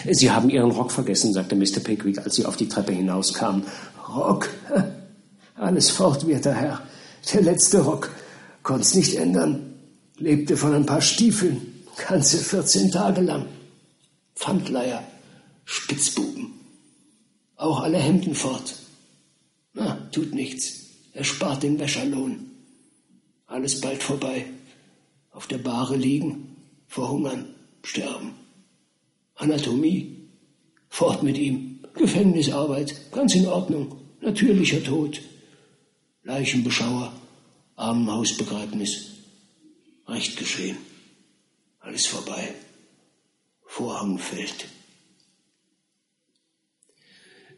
Sie haben Ihren Rock vergessen, sagte Mr. Pickwick, als sie auf die Treppe hinauskamen. Rock? Alles fort, werter Herr. Der letzte Rock. Konnt's nicht ändern lebte von ein paar Stiefeln, ganze 14 Tage lang. Pfandleier, Spitzbuben, auch alle Hemden fort. Na, tut nichts, er spart den Wäscherlohn. Alles bald vorbei. Auf der Bahre liegen, verhungern, sterben. Anatomie, fort mit ihm. Gefängnisarbeit, ganz in Ordnung. Natürlicher Tod. Leichenbeschauer, Armenhausbegräbnis. Recht geschehen. Alles vorbei. Vorhang fällt.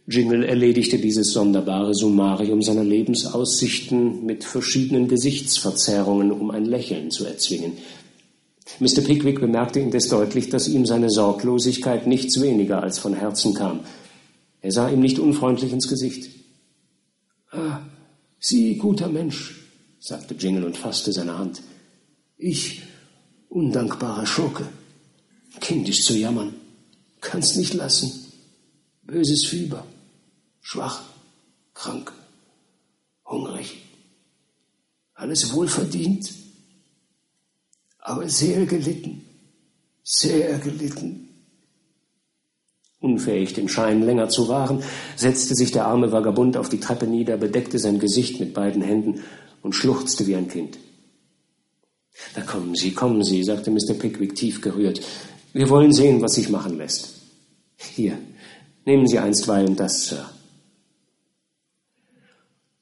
Jingle erledigte dieses sonderbare Summarium seiner Lebensaussichten mit verschiedenen Gesichtsverzerrungen, um ein Lächeln zu erzwingen. Mr. Pickwick bemerkte indes deutlich, dass ihm seine Sorglosigkeit nichts weniger als von Herzen kam. Er sah ihm nicht unfreundlich ins Gesicht. Ah, Sie, guter Mensch, sagte Jingle und fasste seine Hand. Ich, undankbarer Schurke, kindisch zu jammern, kann's nicht lassen. Böses Fieber, schwach, krank, hungrig. Alles wohlverdient, aber sehr gelitten, sehr gelitten. Unfähig, den Schein länger zu wahren, setzte sich der arme Vagabund auf die Treppe nieder, bedeckte sein Gesicht mit beiden Händen und schluchzte wie ein Kind. Da kommen Sie, kommen Sie, sagte Mr. Pickwick tief gerührt. Wir wollen sehen, was sich machen lässt. Hier, nehmen Sie einstweilen das, Sir.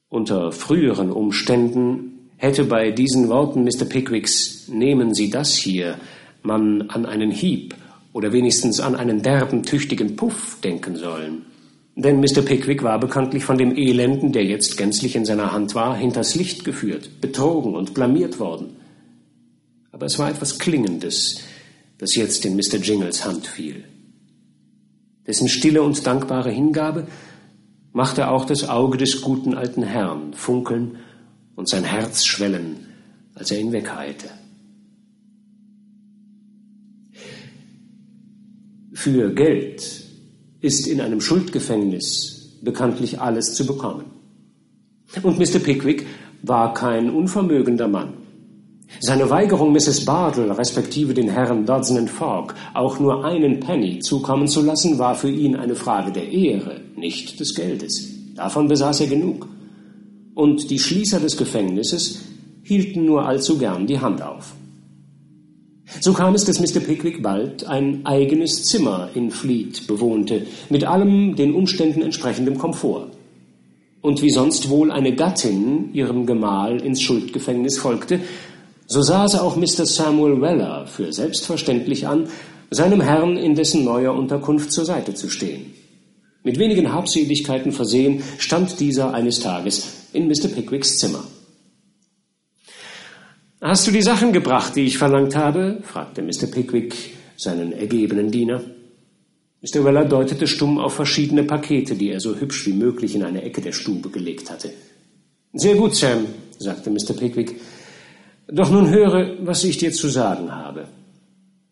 Unter früheren Umständen hätte bei diesen Worten Mr. Pickwicks Nehmen Sie das hier man an einen Hieb oder wenigstens an einen derben, tüchtigen Puff denken sollen. Denn Mr. Pickwick war bekanntlich von dem Elenden, der jetzt gänzlich in seiner Hand war, hinters Licht geführt, betrogen und blamiert worden. Aber es war etwas Klingendes, das jetzt in Mr. Jingles Hand fiel. Dessen stille und dankbare Hingabe machte auch das Auge des guten alten Herrn funkeln und sein Herz schwellen, als er ihn wegheilte. Für Geld ist in einem Schuldgefängnis bekanntlich alles zu bekommen. Und Mr. Pickwick war kein unvermögender Mann. Seine Weigerung, Mrs. Bartle, respektive den Herren Dodson Fogg, auch nur einen Penny zukommen zu lassen, war für ihn eine Frage der Ehre, nicht des Geldes. Davon besaß er genug. Und die Schließer des Gefängnisses hielten nur allzu gern die Hand auf. So kam es, dass Mr. Pickwick bald ein eigenes Zimmer in Fleet bewohnte, mit allem den Umständen entsprechendem Komfort. Und wie sonst wohl eine Gattin ihrem Gemahl ins Schuldgefängnis folgte, so sah es auch Mr. Samuel Weller für selbstverständlich an, seinem Herrn in dessen neuer Unterkunft zur Seite zu stehen. Mit wenigen Habseligkeiten versehen stand dieser eines Tages in Mr. Pickwicks Zimmer. Hast du die Sachen gebracht, die ich verlangt habe? fragte Mr. Pickwick seinen ergebenen Diener. Mr. Weller deutete stumm auf verschiedene Pakete, die er so hübsch wie möglich in eine Ecke der Stube gelegt hatte. Sehr gut, Sam, sagte Mr. Pickwick. Doch nun höre, was ich dir zu sagen habe.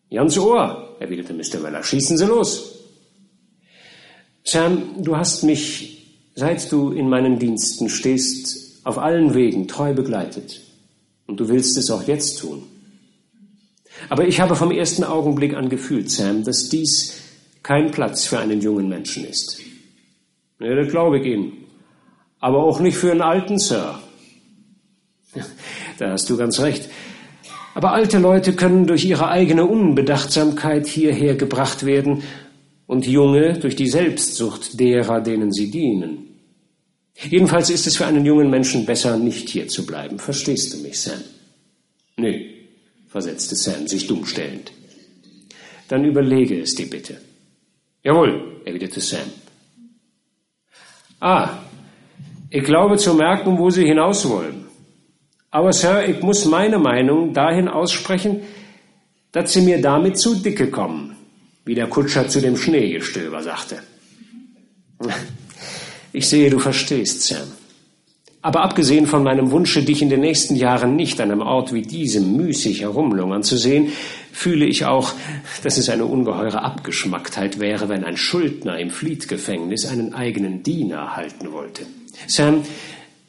Jans Ohr, erwiderte Mr. Weller. Schießen Sie los. Sam, du hast mich, seit du in meinen Diensten stehst, auf allen Wegen treu begleitet. Und du willst es auch jetzt tun. Aber ich habe vom ersten Augenblick an gefühlt, Sam, dass dies kein Platz für einen jungen Menschen ist. Ja, das glaube ich Ihnen. Aber auch nicht für einen alten Sir. Da hast du ganz recht. Aber alte Leute können durch ihre eigene Unbedachtsamkeit hierher gebracht werden und junge durch die Selbstsucht derer, denen sie dienen. Jedenfalls ist es für einen jungen Menschen besser, nicht hier zu bleiben. Verstehst du mich, Sam? Nö, versetzte Sam, sich dumm stellend. Dann überlege es dir bitte. Jawohl, erwiderte Sam. Ah, ich glaube zu merken, wo Sie hinaus wollen. Aber Sir, ich muss meine Meinung dahin aussprechen, dass Sie mir damit zu dicke kommen, wie der Kutscher zu dem Schneegestöber sagte. Ich sehe, du verstehst, Sam. Aber abgesehen von meinem Wunsche, dich in den nächsten Jahren nicht an einem Ort wie diesem müßig herumlungern zu sehen, fühle ich auch, dass es eine ungeheure Abgeschmacktheit wäre, wenn ein Schuldner im Fleet-Gefängnis einen eigenen Diener halten wollte. Sam,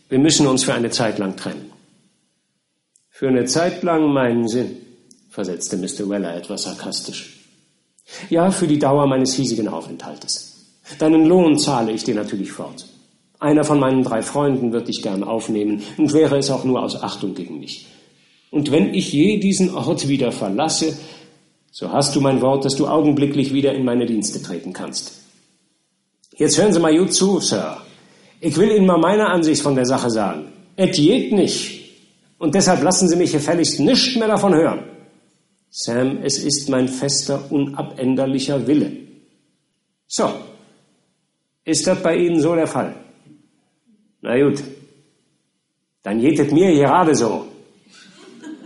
wir müssen uns für eine Zeit lang trennen. Für eine Zeit lang meinen Sie, versetzte Mr. Weller etwas sarkastisch. Ja, für die Dauer meines hiesigen Aufenthaltes. Deinen Lohn zahle ich dir natürlich fort. Einer von meinen drei Freunden wird dich gern aufnehmen und wäre es auch nur aus Achtung gegen mich. Und wenn ich je diesen Ort wieder verlasse, so hast du mein Wort, dass du augenblicklich wieder in meine Dienste treten kannst. Jetzt hören Sie mal gut zu, Sir. Ich will Ihnen mal meine Ansicht von der Sache sagen. Et geht nicht. Und deshalb lassen Sie mich gefälligst nicht mehr davon hören. Sam, es ist mein fester, unabänderlicher Wille. So, ist das bei Ihnen so der Fall? Na gut, dann jetet mir gerade so.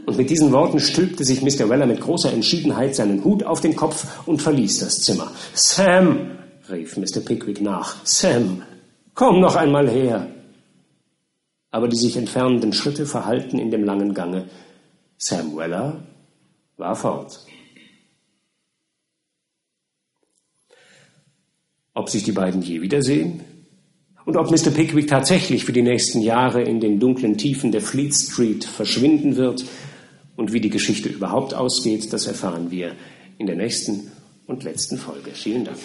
Und mit diesen Worten stülpte sich Mr. Weller mit großer Entschiedenheit seinen Hut auf den Kopf und verließ das Zimmer. Sam, rief Mr. Pickwick nach, Sam, komm noch einmal her. Aber die sich entfernenden Schritte verhallten in dem langen Gange. Sam Weller war fort. ob sich die beiden je wiedersehen und ob Mr. Pickwick tatsächlich für die nächsten Jahre in den dunklen Tiefen der Fleet Street verschwinden wird und wie die Geschichte überhaupt ausgeht, das erfahren wir in der nächsten und letzten Folge. Vielen Dank.